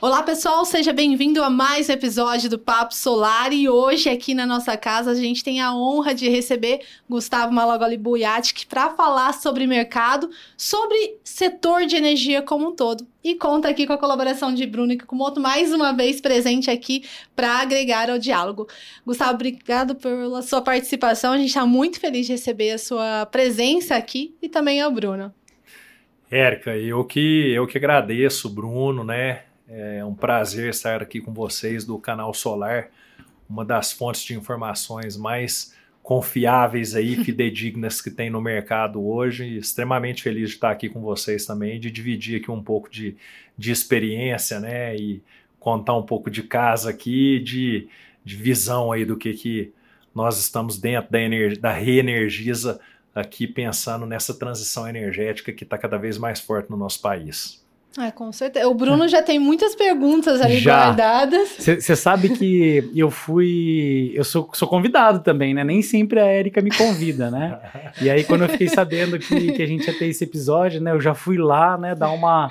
Olá, pessoal, seja bem-vindo a mais um episódio do Papo Solar. E hoje, aqui na nossa casa, a gente tem a honra de receber Gustavo Malagoli Buiatic para falar sobre mercado, sobre setor de energia como um todo. E conta aqui com a colaboração de Bruno e Kumoto, mais uma vez presente aqui para agregar ao diálogo. Gustavo, obrigado pela sua participação. A gente está muito feliz de receber a sua presença aqui e também ao Bruno. Érica, eu que, eu que agradeço, Bruno, né? É um prazer estar aqui com vocês do canal Solar, uma das fontes de informações mais confiáveis aí, fidedignas que tem no mercado hoje. Extremamente feliz de estar aqui com vocês também, de dividir aqui um pouco de, de experiência, né? E contar um pouco de casa aqui, de, de visão aí do que, que nós estamos dentro da, da Reenergiza aqui pensando nessa transição energética que está cada vez mais forte no nosso país. É, com certeza. O Bruno já tem muitas perguntas ali já. guardadas. Você sabe que eu fui. Eu sou, sou convidado também, né? Nem sempre a Érica me convida, né? E aí, quando eu fiquei sabendo que, que a gente ia ter esse episódio, né? Eu já fui lá, né? Dar uma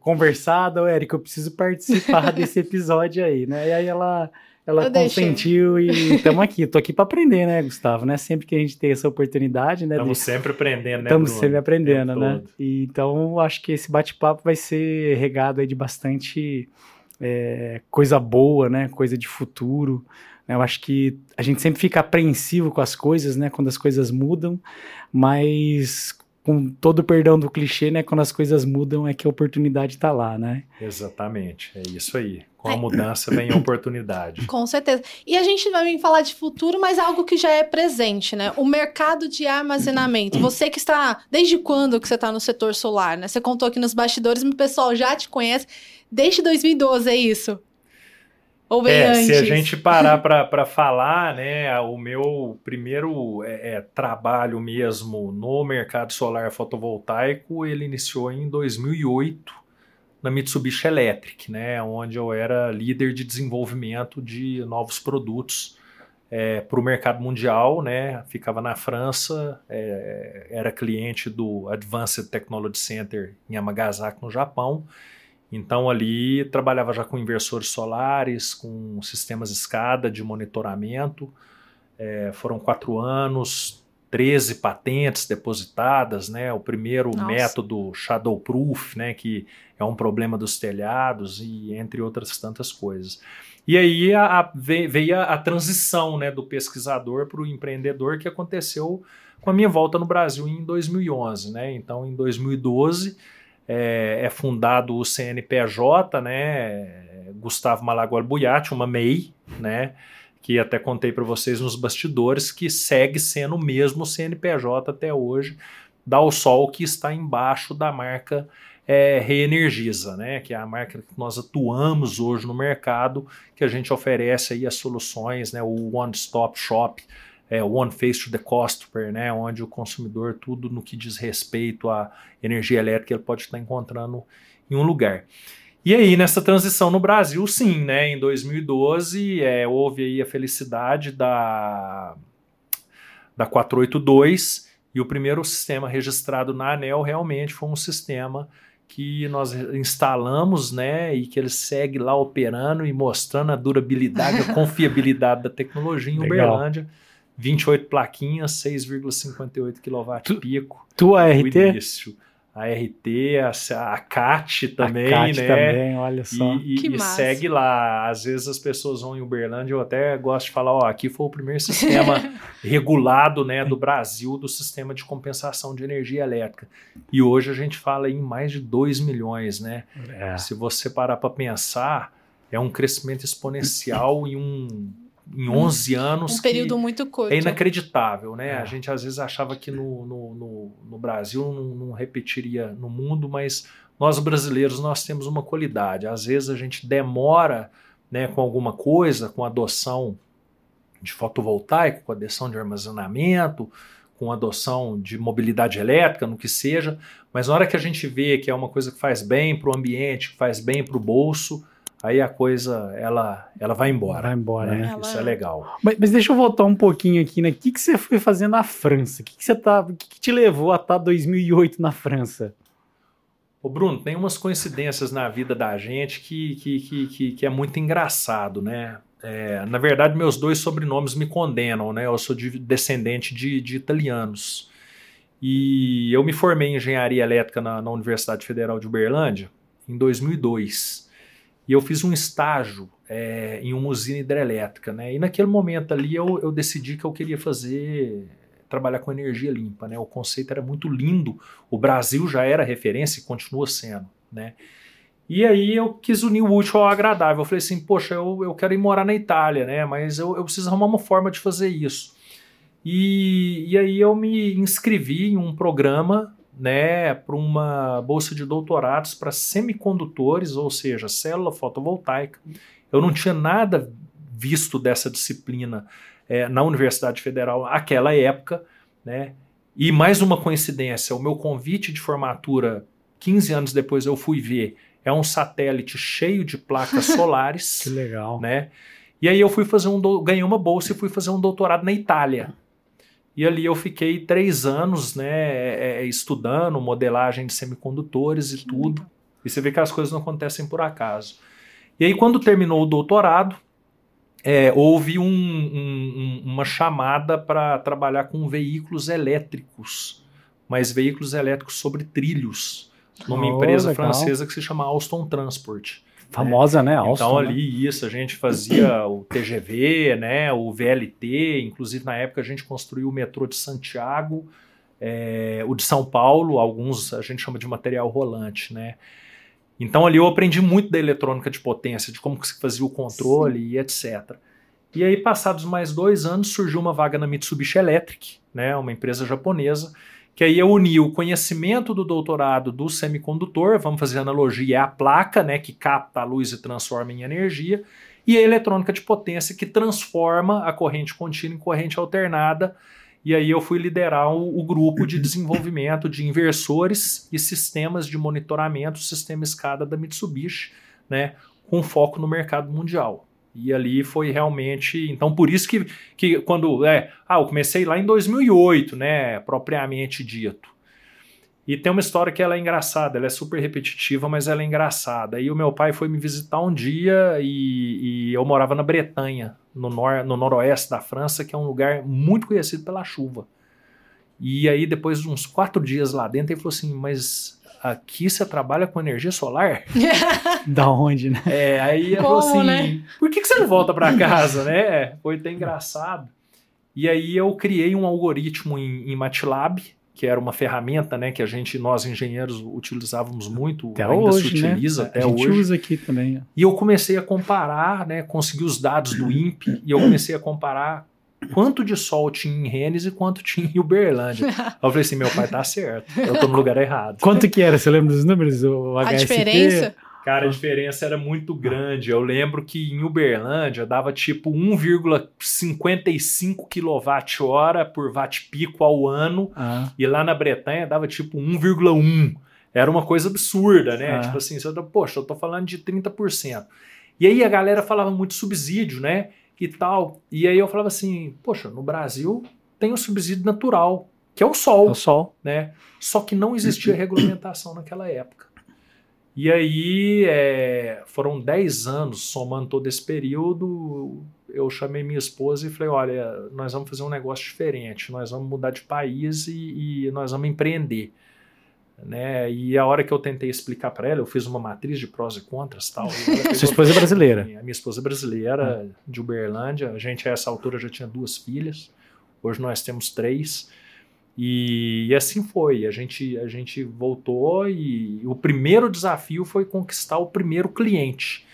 conversada. Érica, eu preciso participar desse episódio aí, né? E aí ela ela eu consentiu deixei. e estamos aqui. Tô aqui para aprender, né, Gustavo? Né? Sempre que a gente tem essa oportunidade, né? Estamos sempre aprendendo, né? Estamos sempre aprendendo, né? E, então, acho que esse bate-papo vai ser regado aí de bastante é, coisa boa, né? Coisa de futuro. Eu acho que a gente sempre fica apreensivo com as coisas, né? Quando as coisas mudam, mas com todo o perdão do clichê, né? Quando as coisas mudam é que a oportunidade está lá, né? Exatamente, é isso aí. Com a mudança vem a oportunidade. Com certeza. E a gente vai vir falar de futuro, mas algo que já é presente, né? O mercado de armazenamento. Você que está. Desde quando que você está no setor solar, né? Você contou aqui nos bastidores, o pessoal já te conhece desde 2012, é isso? Ou bem é, antes? Se a gente parar para falar, né, o meu primeiro é, é, trabalho mesmo no mercado solar fotovoltaico, ele iniciou em 2008 na Mitsubishi Electric, né, onde eu era líder de desenvolvimento de novos produtos é, para o mercado mundial, né, ficava na França, é, era cliente do Advanced Technology Center em Yamagasaki, no Japão, então ali trabalhava já com inversores solares, com sistemas escada de monitoramento. É, foram quatro anos, 13 patentes depositadas, né? O primeiro Nossa. método Shadowproof, né? Que é um problema dos telhados e entre outras tantas coisas. E aí a, a, veio a, a, transição né, do pesquisador para o empreendedor que aconteceu com a minha volta no Brasil em 2011. Né? Então, em 2012, é, é fundado o CNPJ, né? Gustavo Malaguar Buiati, uma MEI, né? Que até contei para vocês nos bastidores, que segue sendo o mesmo CNPJ até hoje, da O Sol, que está embaixo da marca é, Reenergiza, né? Que é a marca que nós atuamos hoje no mercado, que a gente oferece aí as soluções, né? O One Stop Shop é, One Face to the Customer, né, onde o consumidor, tudo no que diz respeito à energia elétrica, ele pode estar encontrando em um lugar. E aí, nessa transição no Brasil, sim, né, em 2012, é, houve aí a felicidade da, da 482, e o primeiro sistema registrado na ANEL realmente foi um sistema que nós instalamos, né, e que ele segue lá operando e mostrando a durabilidade, a confiabilidade da tecnologia em Legal. Uberlândia. 28 plaquinhas, 6,58 kW pico. Tua RT? Início. A RT, a, a CAT também, a CAT né? também, olha só. E, e, e segue lá. Às vezes as pessoas vão em Uberlândia, eu até gosto de falar, ó, aqui foi o primeiro sistema regulado, né, do Brasil, do sistema de compensação de energia elétrica. E hoje a gente fala em mais de 2 milhões, né? É. Se você parar para pensar, é um crescimento exponencial e um em 11 anos. Um período muito curto. É inacreditável, né? É. A gente às vezes achava que no, no, no, no Brasil não, não, repetiria no mundo, mas nós brasileiros nós temos uma qualidade. Às vezes a gente demora né, com alguma coisa, com adoção de fotovoltaico, com adoção de armazenamento, com adoção de mobilidade elétrica, no que seja, mas na hora que a gente vê que é uma coisa que faz bem para o ambiente, que faz bem para o bolso, aí a coisa ela, ela vai embora. Vai embora, né? né? Isso é legal. Mas, mas, deixa eu voltar um pouquinho aqui, né? O que, que você foi fazer na França? O que, que você tá, o que, que te levou a estar tá 2008 na França? Ô Bruno, tem umas coincidências na vida da gente que, que, que, que, que é muito engraçado, né? É, na verdade, meus dois sobrenomes me condenam, né? Eu sou de, descendente de, de, italianos. E eu me formei em engenharia elétrica na, na, Universidade Federal de Uberlândia em 2002. E eu fiz um estágio é, em uma usina hidrelétrica, né? E naquele momento ali eu, eu decidi que eu queria fazer trabalhar com energia limpa, né? O conceito era muito lindo. O Brasil já era referência e continua sendo, né? E aí eu quis unir o útil ao agradável. Eu falei assim, poxa, eu, eu quero ir morar na Itália, né? Mas eu, eu preciso arrumar uma forma de fazer isso. E, e aí eu me inscrevi em um programa, né, para uma bolsa de doutorados para semicondutores, ou seja, célula fotovoltaica. Eu não tinha nada visto dessa disciplina é, na Universidade Federal naquela época, né? E mais uma coincidência, o meu convite de formatura, 15 anos depois eu fui ver, é um satélite cheio de placas solares. que legal. Né? E aí eu fui fazer um, ganhei uma bolsa e fui fazer um doutorado na Itália. E ali eu fiquei três anos, né, é, é, estudando modelagem de semicondutores e tudo. E você vê que as coisas não acontecem por acaso. E aí quando terminou o doutorado, é, houve um, um, uma chamada para trabalhar com veículos elétricos, mas veículos elétricos sobre trilhos numa oh, empresa legal. francesa que se chama Alstom Transport. Famosa, né? né? Alstom, então ali né? isso, a gente fazia o TGV, né? O VLT, inclusive na época a gente construiu o metrô de Santiago, é, o de São Paulo, alguns a gente chama de material rolante, né? Então ali eu aprendi muito da eletrônica de potência, de como se fazia o controle Sim. e etc. E aí, passados mais dois anos, surgiu uma vaga na Mitsubishi Electric, né, uma empresa japonesa, que aí eu uni o conhecimento do doutorado do semicondutor, vamos fazer analogia, é a placa, né, que capta a luz e transforma em energia, e a eletrônica de potência, que transforma a corrente contínua em corrente alternada. E aí eu fui liderar o, o grupo de desenvolvimento de inversores e sistemas de monitoramento, sistema escada da Mitsubishi, né, com foco no mercado mundial. E ali foi realmente. Então, por isso que, que quando. É, ah, eu comecei lá em 2008, né? Propriamente dito. E tem uma história que ela é engraçada, ela é super repetitiva, mas ela é engraçada. E o meu pai foi me visitar um dia e, e eu morava na Bretanha, no, nor, no noroeste da França, que é um lugar muito conhecido pela chuva. E aí, depois de uns quatro dias lá dentro, ele falou assim: Mas aqui você trabalha com energia solar? da onde, né? É, aí ele falou assim, né? por que, que você não volta para casa, né? Foi até engraçado. E aí eu criei um algoritmo em, em MATLAB, que era uma ferramenta, né, que a gente, nós engenheiros, utilizávamos muito, até ainda hoje, se né? utiliza né? até a gente hoje. usa aqui também. E eu comecei a comparar, né, consegui os dados do INPE e eu comecei a comparar quanto de sol tinha em Rennes e quanto tinha em Uberlândia. eu falei assim, meu pai tá certo, eu tô no lugar errado. Quanto que era? Você lembra dos números? O HST? A diferença? Cara, a diferença era muito grande. Eu lembro que em Uberlândia dava tipo 1,55 kWh por watt-pico ao ano, ah. e lá na Bretanha dava tipo 1,1. Era uma coisa absurda, né? Ah. Tipo assim, você, poxa, eu tô falando de 30%. E aí a galera falava muito subsídio, né? E tal. E aí eu falava assim, poxa, no Brasil tem o subsídio natural, que é o sol. É o sol. Né? Só que não existia regulamentação naquela época. E aí é, foram 10 anos somando todo esse período. Eu chamei minha esposa e falei: olha, nós vamos fazer um negócio diferente, nós vamos mudar de país e, e nós vamos empreender. Né? E a hora que eu tentei explicar para ela, eu fiz uma matriz de prós e contras tal. E Sua esposa é brasileira? A minha esposa é brasileira, ah. de Uberlândia. A gente a essa altura já tinha duas filhas. Hoje nós temos três. E, e, assim foi. A gente, a gente voltou e o primeiro desafio foi conquistar o primeiro cliente.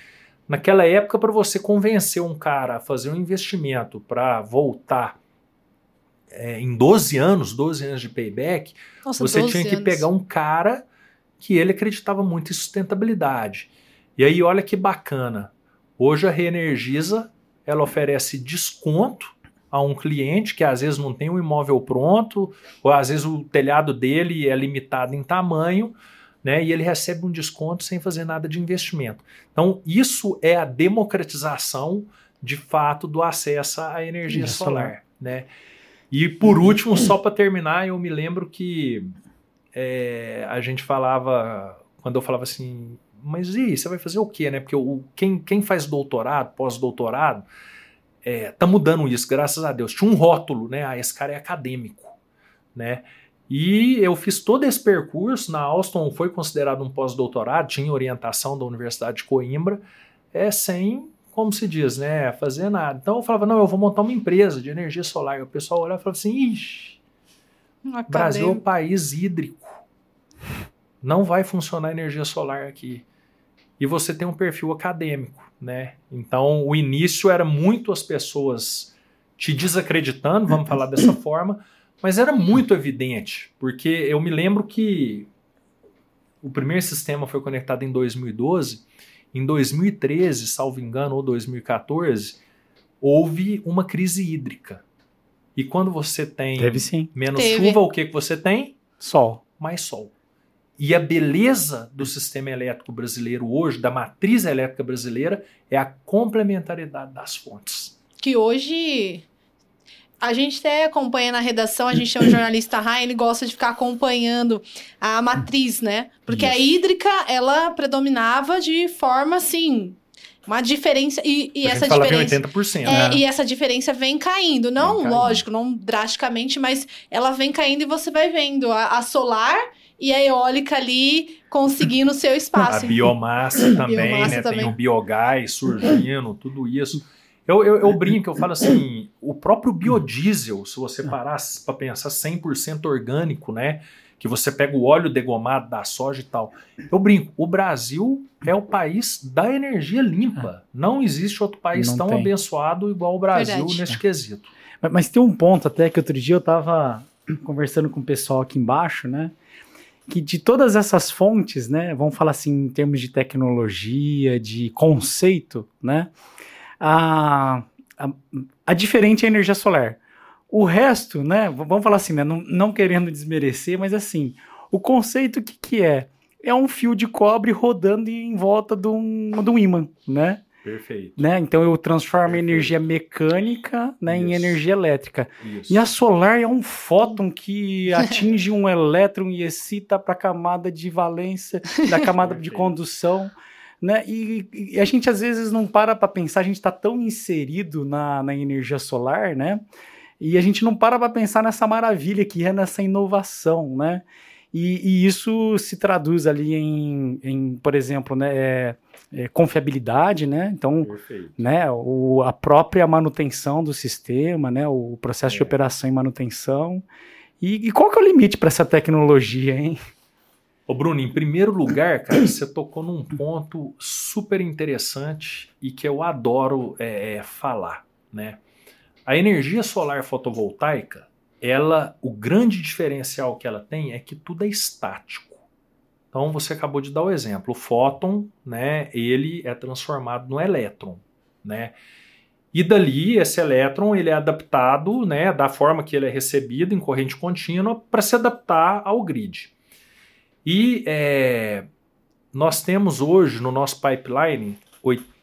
Naquela época, para você convencer um cara a fazer um investimento para voltar é, em 12 anos, 12 anos de payback, Nossa, você tinha que pegar um cara que ele acreditava muito em sustentabilidade. E aí, olha que bacana. Hoje a Reenergiza ela oferece desconto a um cliente que às vezes não tem um imóvel pronto, ou às vezes o telhado dele é limitado em tamanho, né? E ele recebe um desconto sem fazer nada de investimento. Então, isso é a democratização de fato do acesso à energia solar, solar, né? E por último, só para terminar, eu me lembro que é, a gente falava quando eu falava assim, mas e você vai fazer o quê, né? Porque o, quem, quem faz doutorado, pós-doutorado, é, tá mudando isso, graças a Deus. Tinha um rótulo, né? Ah, esse cara é acadêmico, né? E eu fiz todo esse percurso na Alstom, foi considerado um pós-doutorado, tinha orientação da Universidade de Coimbra, é sem, como se diz, né, fazer nada. Então eu falava, não, eu vou montar uma empresa de energia solar. E o pessoal olhava e falava assim, ixi, Brasil é um país hídrico. Não vai funcionar energia solar aqui. E você tem um perfil acadêmico, né? Então o início era muito as pessoas te desacreditando, vamos falar dessa forma, mas era muito evidente, porque eu me lembro que o primeiro sistema foi conectado em 2012 em 2013, salvo engano, ou 2014, houve uma crise hídrica. E quando você tem menos Teve. chuva, o que, que você tem? Sol. Mais sol. E a beleza do sistema elétrico brasileiro hoje, da matriz elétrica brasileira, é a complementaridade das fontes. Que hoje a gente até acompanha na redação, a gente tem um jornalista Rai, ele gosta de ficar acompanhando a matriz, né? Porque Isso. a hídrica, ela predominava de forma assim, uma diferença e, e essa diferença 80%, é, né? e essa diferença vem caindo, não vem caindo. lógico, não drasticamente, mas ela vem caindo e você vai vendo a, a solar e a eólica ali conseguindo o seu espaço. A biomassa também, biomassa né? Também. Tem o biogás surgindo, tudo isso. Eu, eu, eu, brinco, eu falo assim, o próprio biodiesel, se você parar para pensar 100% orgânico, né? Que você pega o óleo degomado da soja e tal. Eu brinco, o Brasil é o país da energia limpa. Não existe outro país Não tão tem. abençoado igual o Brasil Verdade. neste quesito. Mas, mas, tem um ponto até que outro dia eu estava conversando com o pessoal aqui embaixo, né? Que de todas essas fontes, né? Vamos falar assim em termos de tecnologia, de conceito, né? A, a, a diferente é a energia solar. O resto, né, vamos falar assim, né, não, não querendo desmerecer, mas assim, o conceito que, que é? É um fio de cobre rodando em volta de um, de um ímã, né? Perfeito. Né? Então eu transformo Perfeito. energia mecânica né, em energia elétrica. Isso. E a solar é um fóton que atinge um elétron e excita para a camada de valência da camada de condução. Né? E, e, a gente às vezes não para para pensar, a gente está tão inserido na, na energia solar, né? E a gente não para para pensar nessa maravilha que é nessa inovação, né? E, e isso se traduz ali em, em por exemplo, né, é, é, confiabilidade, né? Então, né, o, a própria manutenção do sistema, né, o processo é. de operação e manutenção. E, e qual que é o limite para essa tecnologia, hein? Ô Bruno, em primeiro lugar, cara, você tocou num ponto super interessante e que eu adoro é, é, falar, né? A energia solar fotovoltaica, ela, o grande diferencial que ela tem é que tudo é estático. Então você acabou de dar o exemplo, o fóton, né? Ele é transformado no elétron, né? E dali esse elétron ele é adaptado, né, da forma que ele é recebido em corrente contínua para se adaptar ao grid. E é, nós temos hoje no nosso pipeline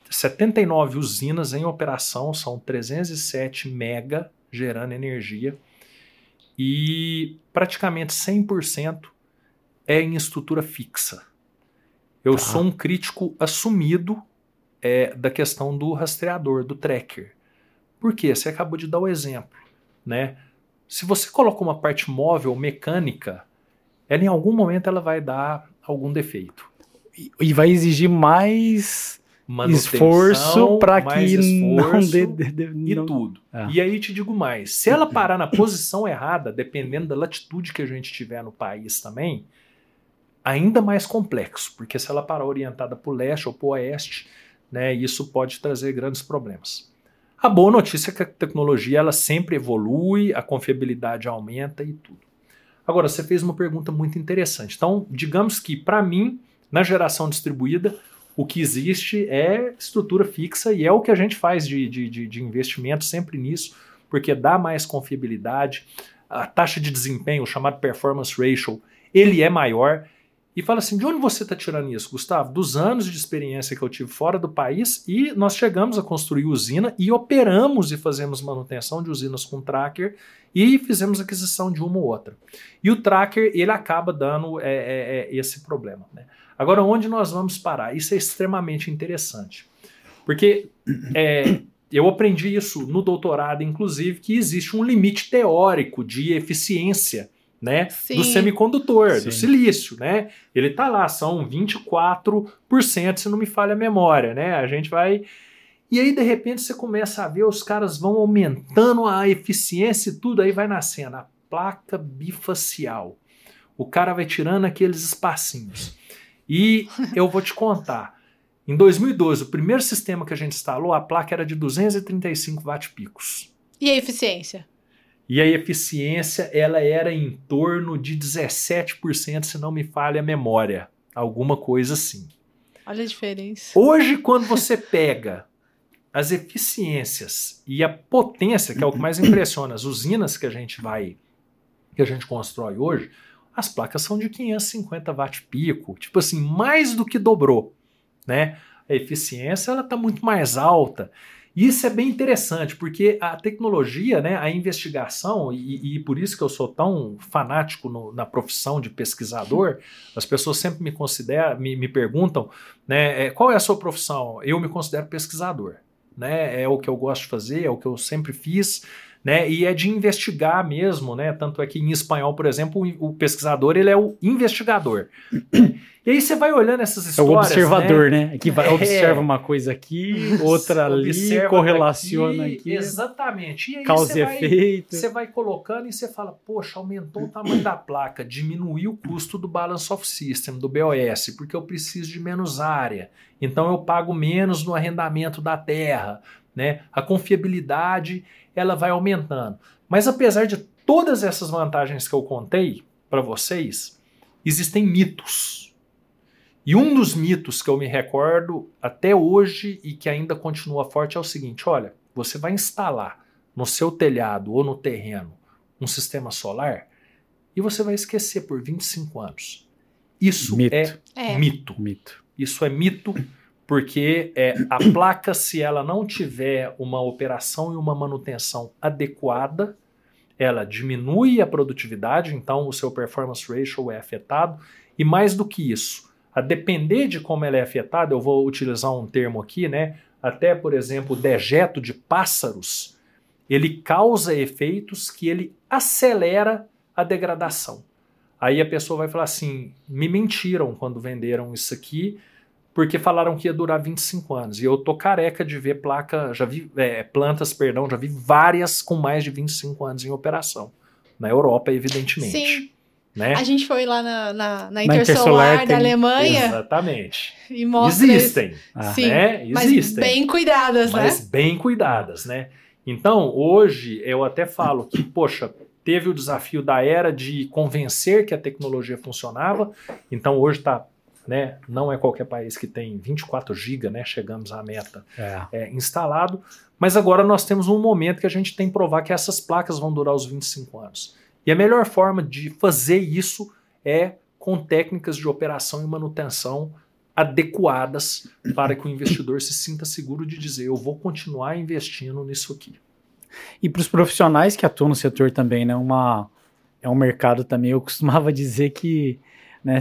79 usinas em operação, são 307 mega gerando energia e praticamente 100% é em estrutura fixa. Eu tá. sou um crítico assumido é, da questão do rastreador, do tracker. Por quê? Você acabou de dar o exemplo. Né? Se você coloca uma parte móvel mecânica ela em algum momento ela vai dar algum defeito. E, e vai exigir mais esforço para que esforço não dê, dê, dê e não... tudo. Ah. E aí te digo mais, se ela parar na posição errada, dependendo da latitude que a gente tiver no país também, ainda mais complexo, porque se ela parar orientada para o leste ou para o oeste, né, isso pode trazer grandes problemas. A boa notícia é que a tecnologia ela sempre evolui, a confiabilidade aumenta e tudo. Agora, você fez uma pergunta muito interessante. Então, digamos que, para mim, na geração distribuída, o que existe é estrutura fixa e é o que a gente faz de, de, de investimento sempre nisso, porque dá mais confiabilidade, a taxa de desempenho, o chamado performance ratio, ele é maior e fala assim: de onde você está tirando isso, Gustavo? Dos anos de experiência que eu tive fora do país e nós chegamos a construir usina e operamos e fazemos manutenção de usinas com tracker e fizemos aquisição de uma ou outra. E o tracker ele acaba dando é, é, é esse problema. Né? Agora, onde nós vamos parar? Isso é extremamente interessante. Porque é, eu aprendi isso no doutorado, inclusive, que existe um limite teórico de eficiência né, do semicondutor, Sim. do silício, né? Ele tá lá, são 24%, se não me falha a memória, né? A gente vai e aí de repente você começa a ver os caras vão aumentando a eficiência e tudo aí vai nascendo a placa bifacial. O cara vai tirando aqueles espacinhos. E eu vou te contar, em 2012, o primeiro sistema que a gente instalou, a placa era de 235 watt-picos. E a eficiência? E a eficiência, ela era em torno de 17%, se não me falha a memória. Alguma coisa assim. Olha a diferença. Hoje, quando você pega as eficiências e a potência, que é o que mais impressiona, as usinas que a gente vai, que a gente constrói hoje, as placas são de 550 watt pico, tipo assim, mais do que dobrou, né? A eficiência ela está muito mais alta. Isso é bem interessante, porque a tecnologia, né, a investigação, e, e por isso que eu sou tão fanático no, na profissão de pesquisador, as pessoas sempre me consideram, me, me perguntam, né, é, qual é a sua profissão? Eu me considero pesquisador. Né, é o que eu gosto de fazer, é o que eu sempre fiz, né? E é de investigar mesmo, né? Tanto é que em espanhol, por exemplo, o pesquisador ele é o investigador. E aí você vai olhando essas histórias. É o observador, né? né? Que vai, é, observa uma coisa aqui, outra ali, correlaciona aqui, aqui. Exatamente. E aí causa você efeito. Vai, você vai colocando e você fala, poxa, aumentou o tamanho da placa, diminuiu o custo do Balance of System, do BOS, porque eu preciso de menos área. Então eu pago menos no arrendamento da terra. Né? A confiabilidade ela vai aumentando. Mas apesar de todas essas vantagens que eu contei para vocês, existem mitos. E um dos mitos que eu me recordo até hoje e que ainda continua forte é o seguinte: olha, você vai instalar no seu telhado ou no terreno um sistema solar e você vai esquecer por 25 anos. Isso mito. É, é mito. Mito. Isso é mito porque é, a placa, se ela não tiver uma operação e uma manutenção adequada, ela diminui a produtividade, então o seu performance ratio é afetado, e mais do que isso, a depender de como ela é afetada, eu vou utilizar um termo aqui, né? Até, por exemplo, o dejeto de pássaros, ele causa efeitos que ele acelera a degradação. Aí a pessoa vai falar assim: me mentiram quando venderam isso aqui, porque falaram que ia durar 25 anos. E eu tô careca de ver placa, já vi é, plantas, perdão, já vi várias com mais de 25 anos em operação. Na Europa, evidentemente. Sim. Né? A gente foi lá na, na, na Intersolar, da Alemanha. Exatamente. E mostra Existem. Ah. Sim, né? Existem. Mas bem cuidadas, né? Mas bem cuidadas, né? Então, hoje, eu até falo que, poxa, teve o desafio da era de convencer que a tecnologia funcionava. Então, hoje está né? Não é qualquer país que tem 24 GB, né? Chegamos à meta é. É, instalado. Mas agora nós temos um momento que a gente tem que provar que essas placas vão durar os 25 anos. E a melhor forma de fazer isso é com técnicas de operação e manutenção adequadas para que o investidor se sinta seguro de dizer eu vou continuar investindo nisso aqui. E para os profissionais que atuam no setor também, né? Uma, é um mercado também. Eu costumava dizer que né?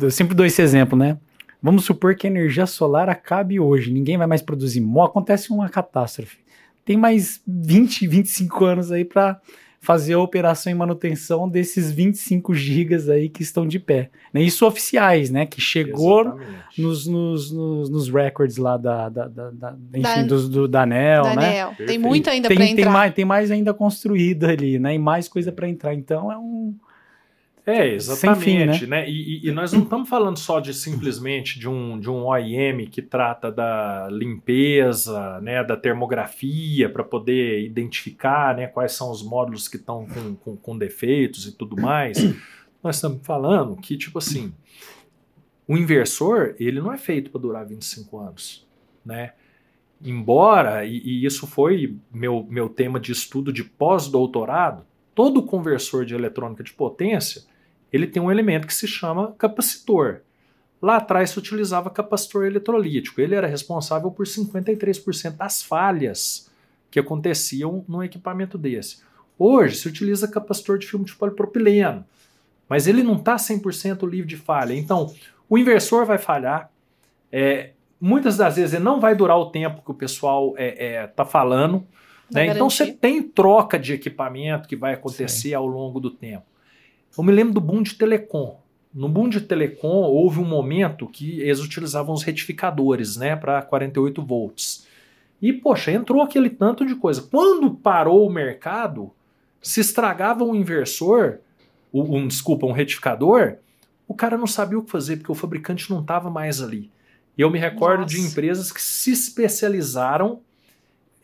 Eu sempre dou esse exemplo, né? Vamos supor que a energia solar acabe hoje, ninguém vai mais produzir. Acontece uma catástrofe. Tem mais 20, 25 anos aí para fazer a operação e manutenção desses 25 gigas aí que estão de pé. Né? Isso oficiais, né? Que chegou nos, nos, nos, nos, records lá da, da, da, da enfim, da, do, do, da ANEL, da né? ANEL. Tem muito ainda para entrar. Tem mais, tem mais ainda construído ali, né? E mais coisa para entrar. Então é um é, exatamente. Fim, né? né? E, e, nós não estamos falando só de simplesmente de um, de um OIM que trata da limpeza, né, da termografia, para poder identificar né, quais são os módulos que estão com, com, com defeitos e tudo mais. nós estamos falando que, tipo assim, o inversor, ele não é feito para durar 25 anos, né? Embora, e, e isso foi meu, meu tema de estudo de pós-doutorado, todo conversor de eletrônica de potência, ele tem um elemento que se chama capacitor. Lá atrás se utilizava capacitor eletrolítico. Ele era responsável por 53% das falhas que aconteciam num equipamento desse. Hoje se utiliza capacitor de filme de polipropileno, mas ele não está 100% livre de falha. Então, O inversor vai falhar. É, muitas das vezes ele não vai durar o tempo que o pessoal está é, é, tá falando. Né? Então você tem troca de equipamento que vai acontecer Sim. ao longo do tempo. Eu me lembro do boom de telecom. No boom de telecom houve um momento que eles utilizavam os retificadores né, para 48 volts. E, poxa, entrou aquele tanto de coisa. Quando parou o mercado, se estragava um inversor, um, um desculpa, um retificador, o cara não sabia o que fazer, porque o fabricante não estava mais ali. E eu me recordo Nossa. de empresas que se especializaram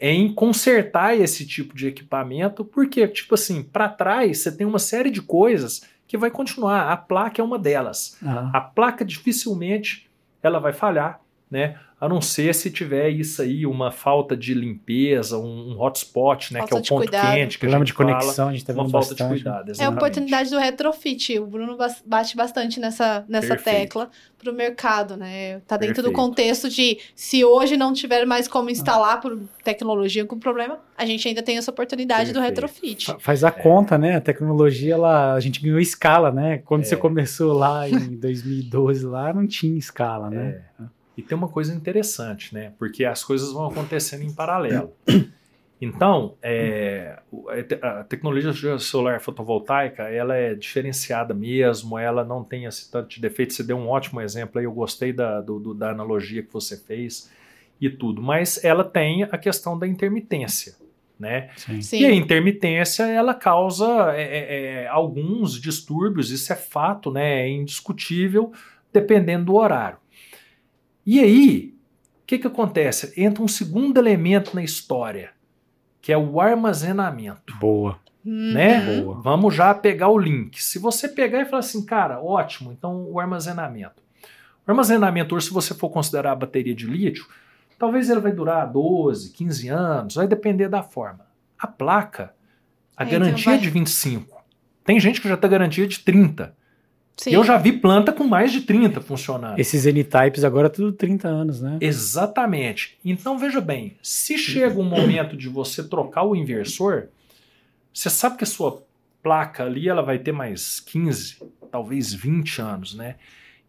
em consertar esse tipo de equipamento, porque, tipo assim, para trás você tem uma série de coisas que vai continuar. A placa é uma delas. Uhum. A placa dificilmente ela vai falhar, né? A não ser se tiver isso aí, uma falta de limpeza, um, um hotspot, né, falta que é o ponto cuidado. quente, que Problema a gente de conexão, fala, a gente tá uma falta bastante. de cuidado. Exatamente. É a oportunidade do retrofit. O Bruno bate bastante nessa, nessa tecla para o mercado, né? Tá dentro Perfeito. do contexto de se hoje não tiver mais como instalar por tecnologia com problema, a gente ainda tem essa oportunidade Perfeito. do retrofit. Faz a é. conta, né? A tecnologia, ela, a gente ganhou escala, né? Quando é. você começou lá em 2012, lá não tinha escala, né? É. E tem uma coisa interessante, né? Porque as coisas vão acontecendo em paralelo. Então, é, a tecnologia solar fotovoltaica, ela é diferenciada mesmo, ela não tem esse tanto de defeito. Você deu um ótimo exemplo aí, eu gostei da, do, da analogia que você fez e tudo. Mas ela tem a questão da intermitência, né? Sim. Sim. E a intermitência, ela causa é, é, é, alguns distúrbios, isso é fato, né? É indiscutível, dependendo do horário. E aí, o que, que acontece? Entra um segundo elemento na história, que é o armazenamento. Boa. Né? Boa. Vamos já pegar o link. Se você pegar e falar assim, cara, ótimo, então o armazenamento. O armazenamento, hoje, se você for considerar a bateria de lítio, talvez ele vai durar 12, 15 anos, vai depender da forma. A placa, a é, garantia então vai... é de 25. Tem gente que já está garantia de 30. Sim. Eu já vi planta com mais de 30 funcionando. Esses N-Types agora é tudo 30 anos, né? Exatamente. Então veja bem, se chega um momento de você trocar o inversor, você sabe que a sua placa ali ela vai ter mais 15, talvez 20 anos, né?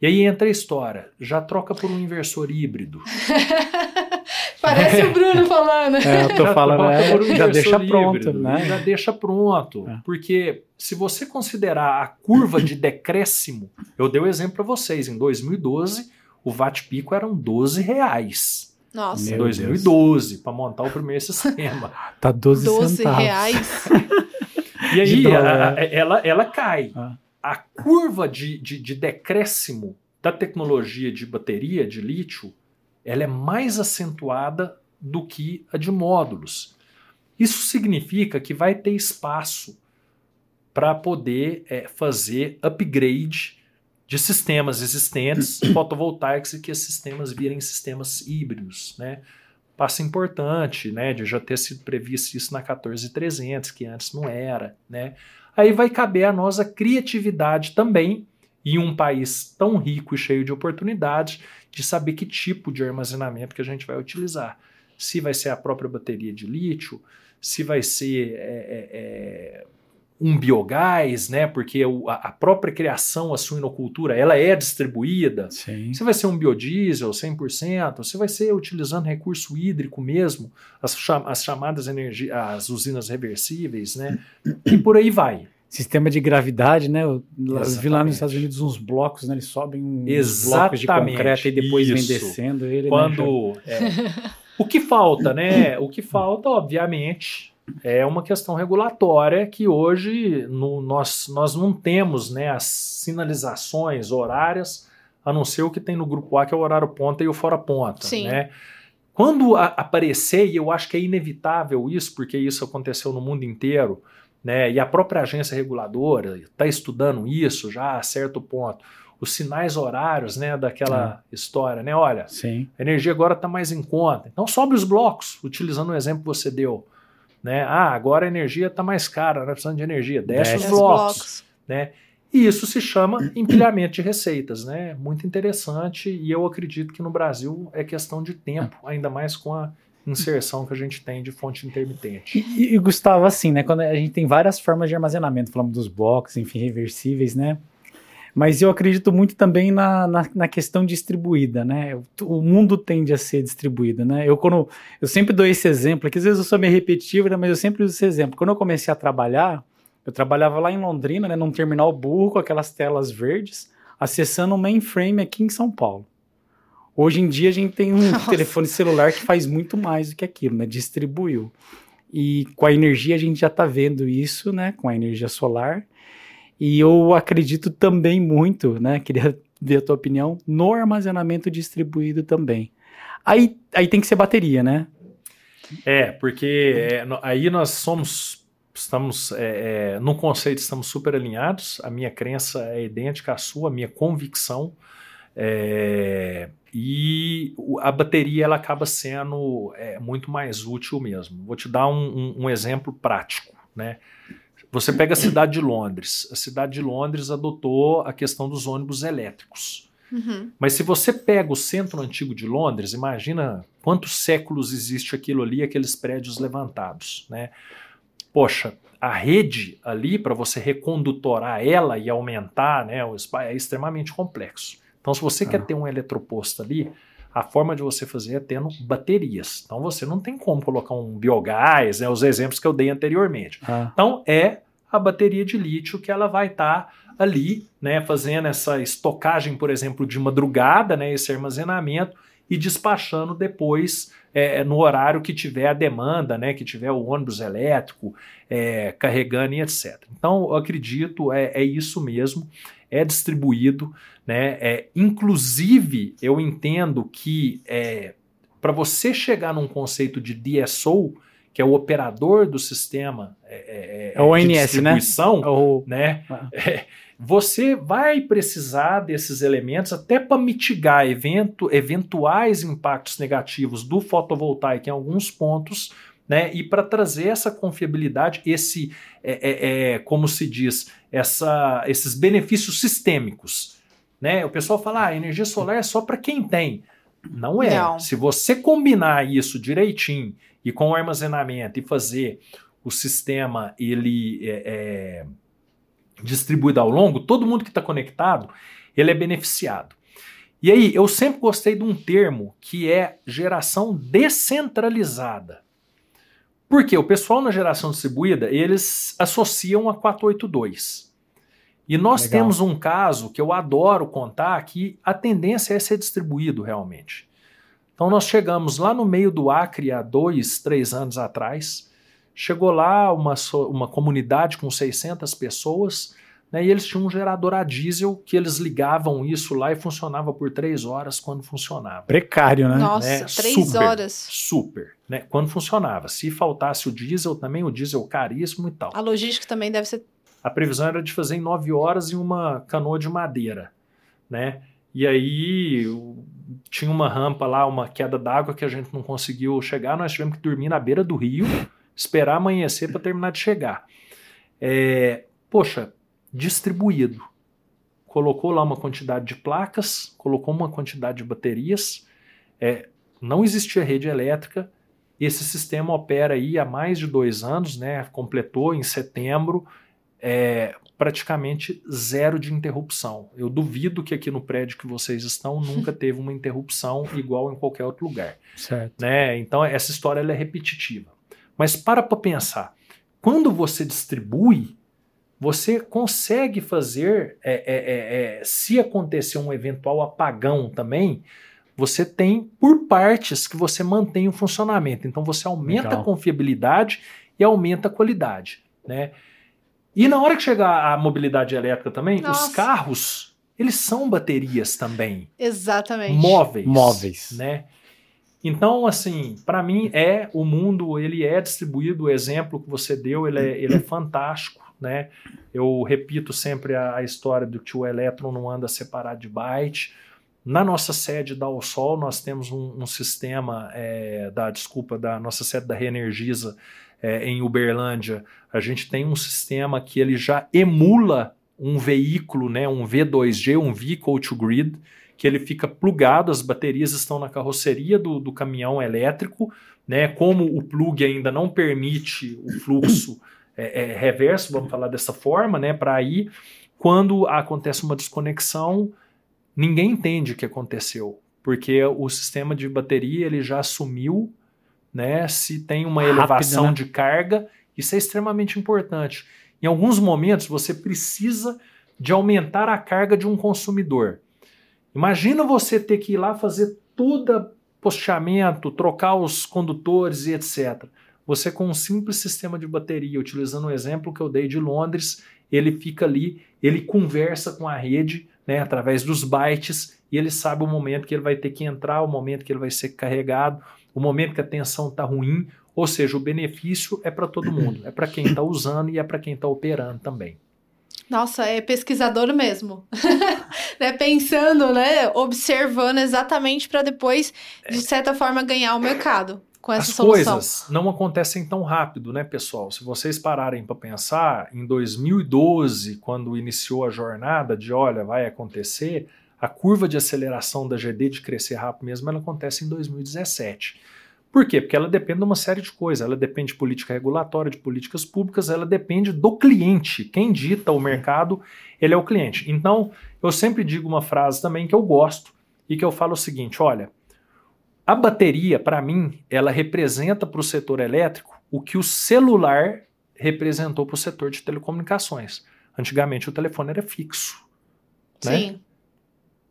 E aí entra a história, já troca por um inversor híbrido. Parece o Bruno falando. É, eu tô já falando, é, um já deixa pronto, híbrido, né? Já deixa pronto. É. Porque se você considerar a curva de decréscimo, eu dei o um exemplo para vocês, em 2012 o watt pico eram 12 reais. Nossa. Em 2012, para montar o primeiro sistema. tá 12, 12 centavos. reais. e aí ela, ela, ela, cai. Ah a curva de, de, de decréscimo da tecnologia de bateria de lítio ela é mais acentuada do que a de módulos. Isso significa que vai ter espaço para poder é, fazer upgrade de sistemas existentes fotovoltaicos e que esses sistemas virem sistemas híbridos, né? Passo importante, né, de já ter sido previsto isso na 14300, que antes não era, né? Aí vai caber a nós a criatividade também, em um país tão rico e cheio de oportunidades, de saber que tipo de armazenamento que a gente vai utilizar. Se vai ser a própria bateria de lítio, se vai ser é, é, é um biogás, né? Porque a própria criação, a suinocultura, ela é distribuída. Sim. Você vai ser um biodiesel 100%, você vai ser utilizando recurso hídrico mesmo, as, as chamadas energia, as usinas reversíveis, né? E por aí vai. Sistema de gravidade, né? Eu vi lá nos Estados Unidos uns blocos, né? Eles sobem uns blocos de concreto e depois Isso. vem descendo ele. Né, Quando né, é. o que falta, né? O que falta, obviamente, é uma questão regulatória que hoje no, nós, nós não temos né, as sinalizações horárias, a não ser o que tem no grupo A, que é o horário ponta e o fora ponta. Sim. Né? Quando a, aparecer, e eu acho que é inevitável isso, porque isso aconteceu no mundo inteiro, né, e a própria agência reguladora está estudando isso já a certo ponto, os sinais horários né, daquela é. história, né? Olha, Sim. a energia agora está mais em conta. Então sobe os blocos, utilizando o exemplo que você deu. Né? Ah, agora a energia está mais cara, não é precisando de energia. Desce, Desce os blocos. blocos. Né? E isso se chama empilhamento de receitas, né? Muito interessante e eu acredito que no Brasil é questão de tempo, ainda mais com a inserção que a gente tem de fonte intermitente. E, e, Gustavo, assim, né? Quando a gente tem várias formas de armazenamento, falamos dos blocos, enfim, reversíveis, né? Mas eu acredito muito também na, na, na, questão distribuída, né? O mundo tende a ser distribuído, né? Eu, quando, eu sempre dou esse exemplo, que às vezes eu sou meio repetitivo, né? mas eu sempre uso esse exemplo. Quando eu comecei a trabalhar, eu trabalhava lá em Londrina, né, num terminal burro com aquelas telas verdes, acessando um mainframe aqui em São Paulo. Hoje em dia a gente tem um Nossa. telefone celular que faz muito mais do que aquilo, né? Distribuiu. E com a energia a gente já está vendo isso, né? Com a energia solar. E eu acredito também muito, né? Queria ver a tua opinião, no armazenamento distribuído também. Aí, aí tem que ser bateria, né? É, porque é, aí nós somos, estamos, é, é, no conceito estamos super alinhados, a minha crença é idêntica à sua, a minha convicção, é, e a bateria ela acaba sendo é, muito mais útil mesmo. Vou te dar um, um, um exemplo prático, né? Você pega a cidade de Londres. A cidade de Londres adotou a questão dos ônibus elétricos. Uhum. Mas se você pega o centro antigo de Londres, imagina quantos séculos existe aquilo ali, aqueles prédios levantados, né? Poxa, a rede ali para você recondutorar ela e aumentar, né, o é extremamente complexo. Então, se você ah. quer ter um eletroposto ali, a forma de você fazer é tendo baterias. Então você não tem como colocar um biogás, né, os exemplos que eu dei anteriormente. Ah. Então é a bateria de lítio que ela vai estar tá ali, né, fazendo essa estocagem, por exemplo, de madrugada, né, esse armazenamento e despachando depois é, no horário que tiver a demanda, né, que tiver o ônibus elétrico é, carregando e etc. Então, eu acredito, é, é isso mesmo, é distribuído, né? É, inclusive, eu entendo que é, para você chegar num conceito de DSO, que é o operador do sistema é, é, é o ONS, de né? distribuição, né? O... né? Ah. É, você vai precisar desses elementos até para mitigar evento, eventuais impactos negativos do fotovoltaico em alguns pontos, né? E para trazer essa confiabilidade, esse, é, é, é, como se diz, essa, esses benefícios sistêmicos. Né? O pessoal fala, ah, energia solar é só para quem tem. Não é. Não. Se você combinar isso direitinho e com o armazenamento e fazer o sistema ele é, é, distribuído ao longo, todo mundo que está conectado ele é beneficiado. E aí, eu sempre gostei de um termo que é geração descentralizada. Porque o pessoal na geração distribuída, eles associam a 482. E nós Legal. temos um caso que eu adoro contar que a tendência é ser distribuído realmente. Então nós chegamos lá no meio do Acre há dois, três anos atrás. Chegou lá uma, uma comunidade com 600 pessoas né, e eles tinham um gerador a diesel que eles ligavam isso lá e funcionava por três horas quando funcionava. Precário, né? Nossa, né? três super, horas. Super, né? Quando funcionava. Se faltasse o diesel também, o diesel caríssimo e tal. A logística também deve ser a previsão era de fazer em nove horas em uma canoa de madeira, né? E aí tinha uma rampa lá, uma queda d'água que a gente não conseguiu chegar, nós tivemos que dormir na beira do rio, esperar amanhecer para terminar de chegar. É, poxa, distribuído. Colocou lá uma quantidade de placas, colocou uma quantidade de baterias, é, não existia rede elétrica, esse sistema opera aí há mais de dois anos, né? Completou em setembro é praticamente zero de interrupção. Eu duvido que aqui no prédio que vocês estão nunca teve uma interrupção igual em qualquer outro lugar. Certo. Né? Então essa história é repetitiva. Mas para para pensar, quando você distribui, você consegue fazer, é, é, é, é, se acontecer um eventual apagão também, você tem por partes que você mantém o funcionamento. Então você aumenta Legal. a confiabilidade e aumenta a qualidade. Né? E na hora que chegar a mobilidade elétrica também, Nossa. os carros, eles são baterias também. Exatamente. Móveis. Móveis. Né? Então, assim, para mim é o mundo, ele é distribuído, o exemplo que você deu, ele é, ele é fantástico, né? Eu repito sempre a, a história do que o elétron não anda separado de byte. Na nossa sede da Sol, nós temos um, um sistema é, da, desculpa, da nossa sede da Reenergiza, é, em Uberlândia, a gente tem um sistema que ele já emula um veículo, né, um V2G, um Vehicle to Grid, que ele fica plugado, as baterias estão na carroceria do, do caminhão elétrico, né, como o plug ainda não permite o fluxo é, é, reverso, vamos falar dessa forma, né, para ir quando acontece uma desconexão, ninguém entende o que aconteceu, porque o sistema de bateria ele já assumiu, né, se tem uma Rápido, elevação né? de carga, isso é extremamente importante. Em alguns momentos você precisa de aumentar a carga de um consumidor. Imagina você ter que ir lá fazer toda posteamento, trocar os condutores e etc. Você com um simples sistema de bateria, utilizando o exemplo que eu dei de Londres, ele fica ali, ele conversa com a rede, né, através dos bytes, e ele sabe o momento que ele vai ter que entrar, o momento que ele vai ser carregado, o momento que a tensão está ruim, ou seja, o benefício é para todo mundo, é para quem está usando e é para quem está operando também. Nossa, é pesquisador mesmo. né? Pensando, né? Observando exatamente para depois, de certa forma, ganhar o mercado com essa As solução. coisas não acontecem tão rápido, né, pessoal? Se vocês pararem para pensar, em 2012, quando iniciou a jornada de olha, vai acontecer, a curva de aceleração da GD de crescer rápido mesmo, ela acontece em 2017. Por quê? Porque ela depende de uma série de coisas. Ela depende de política regulatória, de políticas públicas, ela depende do cliente. Quem dita o mercado, ele é o cliente. Então, eu sempre digo uma frase também que eu gosto e que eu falo o seguinte: olha, a bateria, para mim, ela representa para o setor elétrico o que o celular representou para o setor de telecomunicações. Antigamente o telefone era fixo. Né? Sim.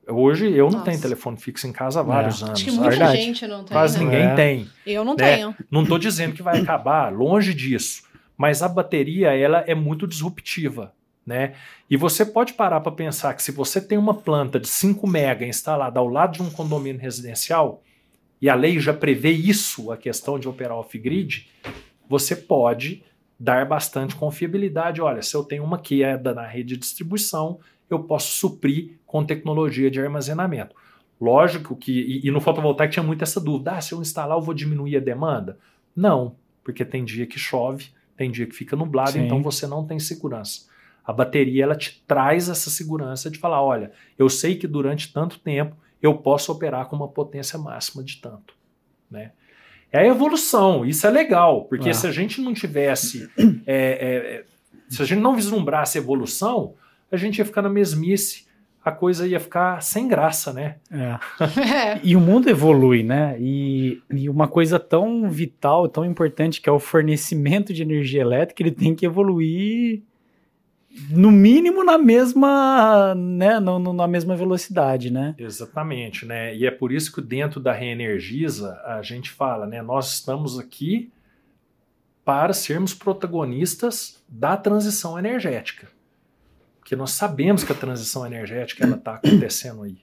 Hoje eu não Nossa. tenho telefone fixo em casa há vários é. anos. Acho que muita verdade. gente não tem. Quase né? ninguém é. tem. Eu não né? tenho. Não estou dizendo que vai acabar, longe disso. Mas a bateria ela é muito disruptiva. Né? E você pode parar para pensar que se você tem uma planta de 5 mega instalada ao lado de um condomínio residencial, e a lei já prevê isso, a questão de operar off-grid, você pode dar bastante confiabilidade. Olha, se eu tenho uma queda na rede de distribuição, eu posso suprir com tecnologia de armazenamento. Lógico que, e, e no fotovoltaico tinha muito essa dúvida: ah, se eu instalar, eu vou diminuir a demanda? Não, porque tem dia que chove, tem dia que fica nublado, Sim. então você não tem segurança. A bateria ela te traz essa segurança de falar: olha, eu sei que durante tanto tempo eu posso operar com uma potência máxima de tanto. Né? É a evolução, isso é legal, porque ah. se a gente não tivesse, é, é, se a gente não vislumbrasse evolução, a gente ia ficar na mesmice, a coisa ia ficar sem graça, né? É. é. E o mundo evolui, né? E, e uma coisa tão vital, tão importante que é o fornecimento de energia elétrica, ele tem que evoluir no mínimo na mesma, né, na mesma velocidade, né? Exatamente, né? E é por isso que dentro da Reenergiza a gente fala, né, nós estamos aqui para sermos protagonistas da transição energética. Porque nós sabemos que a transição energética ela está acontecendo aí,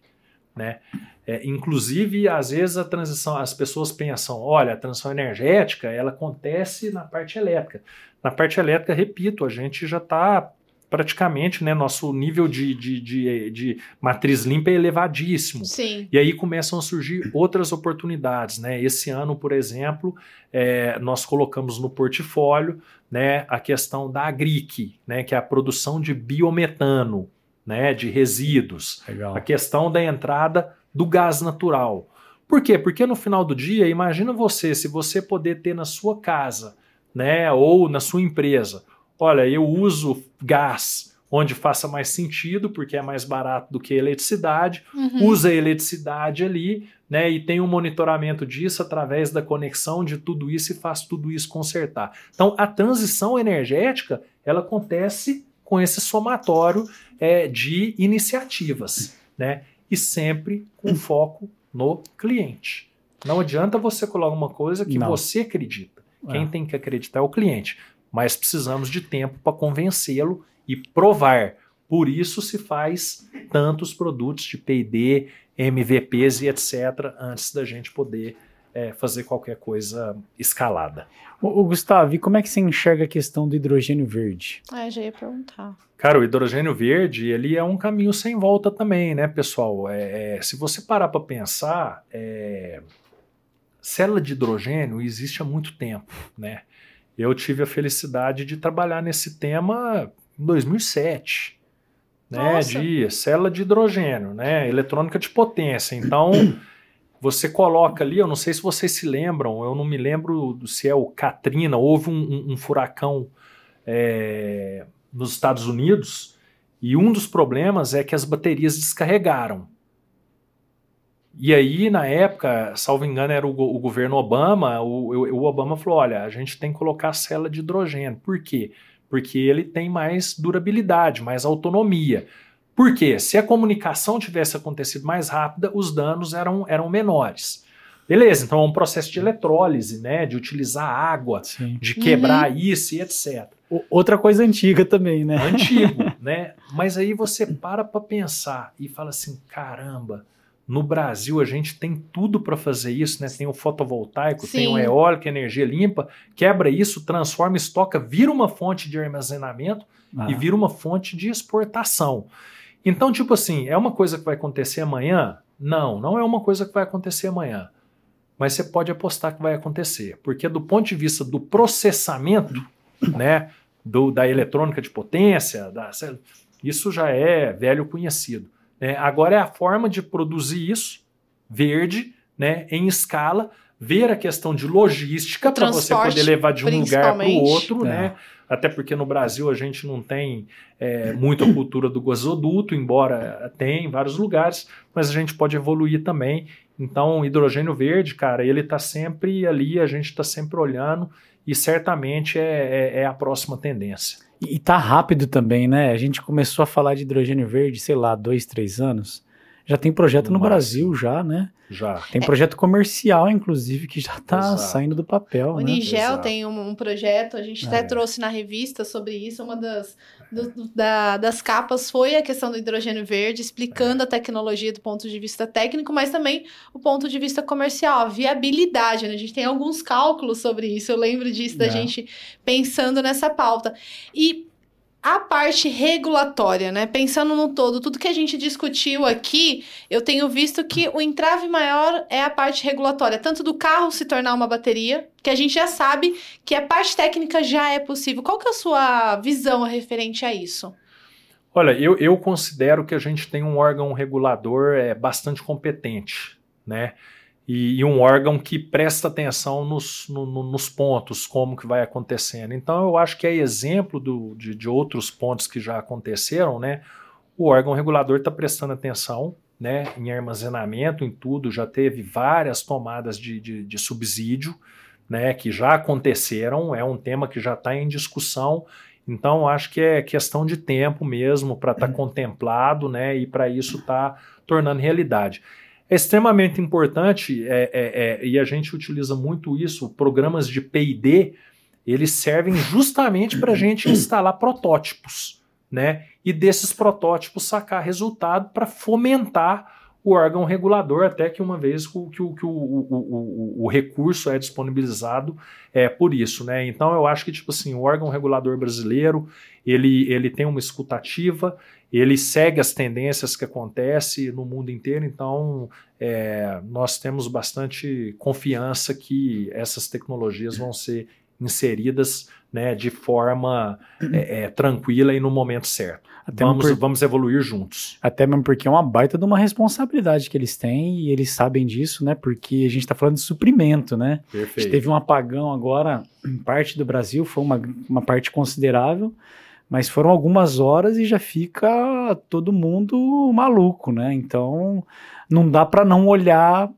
né? É, inclusive, às vezes a transição, as pessoas pensam, olha, a transição energética ela acontece na parte elétrica. Na parte elétrica, repito, a gente já está praticamente, né, nosso nível de, de, de, de, matriz limpa é elevadíssimo. Sim. E aí começam a surgir outras oportunidades, né? Esse ano, por exemplo, é, nós colocamos no portfólio, né, a questão da agric, né, que é a produção de biometano, né, de resíduos. Legal. A questão da entrada do gás natural. Por quê? Porque no final do dia, imagina você, se você poder ter na sua casa, né, ou na sua empresa, olha, eu uso gás onde faça mais sentido, porque é mais barato do que a eletricidade, uhum. usa a eletricidade ali, né, e tem um monitoramento disso através da conexão de tudo isso e faz tudo isso consertar. Então, a transição energética, ela acontece com esse somatório é, de iniciativas, né, e sempre com foco no cliente. Não adianta você colocar uma coisa que Não. você acredita. Quem é. tem que acreditar é o cliente mas precisamos de tempo para convencê-lo e provar. Por isso se faz tantos produtos de P&D, MVPs e etc. antes da gente poder é, fazer qualquer coisa escalada. O, Gustavo, e como é que você enxerga a questão do hidrogênio verde? Ah, já ia perguntar. Cara, o hidrogênio verde, ele é um caminho sem volta também, né, pessoal? É, é, se você parar para pensar, é, célula de hidrogênio existe há muito tempo, né? Eu tive a felicidade de trabalhar nesse tema em 2007, né, de célula de hidrogênio, né, eletrônica de potência. Então, você coloca ali, eu não sei se vocês se lembram, eu não me lembro se é o Katrina, houve um, um, um furacão é, nos Estados Unidos E um dos problemas é que as baterias descarregaram. E aí, na época, salvo engano, era o, o governo Obama, o, o, Obama falou: olha, a gente tem que colocar a célula de hidrogênio. Por quê? Porque ele tem mais durabilidade, mais autonomia. Por quê? Se a comunicação tivesse acontecido mais rápida, os danos eram, eram menores. Beleza, então é um processo de eletrólise, né? De utilizar água, Sim. de quebrar uhum. isso e etc. Outra coisa antiga também, né? Antigo, né? Mas aí você para para pensar e fala assim: caramba, no Brasil a gente tem tudo para fazer isso, né? Tem o fotovoltaico, Sim. tem o eólico, energia limpa, quebra isso, transforma, estoca, vira uma fonte de armazenamento ah. e vira uma fonte de exportação. Então, tipo assim, é uma coisa que vai acontecer amanhã? Não, não é uma coisa que vai acontecer amanhã. Mas você pode apostar que vai acontecer, porque do ponto de vista do processamento, né, do, da eletrônica de potência, da, isso já é velho conhecido. Né? Agora é a forma de produzir isso verde, né, em escala, ver a questão de logística para você poder levar de um lugar para o outro, é. né? Até porque no Brasil a gente não tem é, muita cultura do gasoduto, embora tenha em vários lugares, mas a gente pode evoluir também. Então, hidrogênio verde, cara, ele está sempre ali, a gente está sempre olhando e certamente é, é, é a próxima tendência. E tá rápido também, né? A gente começou a falar de hidrogênio verde, sei lá, dois, três anos. Já tem projeto no, no Brasil, já, né? Já. Tem projeto comercial, inclusive, que já está saindo do papel. O né? Nigel Exato. tem um, um, projeto, a gente até é. trouxe na revista sobre isso. Uma das, do, da, das capas foi a questão do hidrogênio verde, explicando é. a tecnologia do ponto de vista técnico, mas também o ponto de vista comercial, a viabilidade. Né? A gente tem alguns cálculos sobre isso. Eu lembro disso, da é. gente pensando nessa pauta. E a parte regulatória, né? Pensando no todo, tudo que a gente discutiu aqui, eu tenho visto que o entrave maior é a parte regulatória, tanto do carro se tornar uma bateria, que a gente já sabe que a parte técnica já é possível. Qual que é a sua visão referente a isso? Olha, eu, eu considero que a gente tem um órgão regulador é, bastante competente, né? E, e, um órgão que presta atenção nos, no, no, nos pontos, como que vai acontecendo. Então eu acho que é exemplo do, de, de outros pontos que já aconteceram, né? O órgão regulador está prestando atenção né, em armazenamento, em tudo, já teve várias tomadas de, de, de subsídio, né, que já aconteceram, é um tema que já está em discussão, então acho que é questão de tempo mesmo para estar tá contemplado, né, e para isso estar tá tornando realidade. É extremamente importante é, é, é, e a gente utiliza muito isso. Programas de PD eles servem justamente para a gente instalar protótipos, né? E desses protótipos sacar resultado para fomentar o órgão regulador, até que uma vez que o, que o, o, o, recurso é disponibilizado é por isso, né? Então eu acho que tipo assim, o órgão regulador brasileiro ele, ele tem uma escutativa, ele segue as tendências que acontecem no mundo inteiro, então é, nós temos bastante confiança que essas tecnologias vão ser inseridas né, de forma é, é, tranquila e no momento certo. Até vamos, por... vamos evoluir juntos. Até mesmo porque é uma baita de uma responsabilidade que eles têm e eles sabem disso, né? Porque a gente está falando de suprimento, né? Perfeito. teve um apagão agora em parte do Brasil, foi uma, uma parte considerável mas foram algumas horas e já fica todo mundo maluco, né? Então não dá para não olhar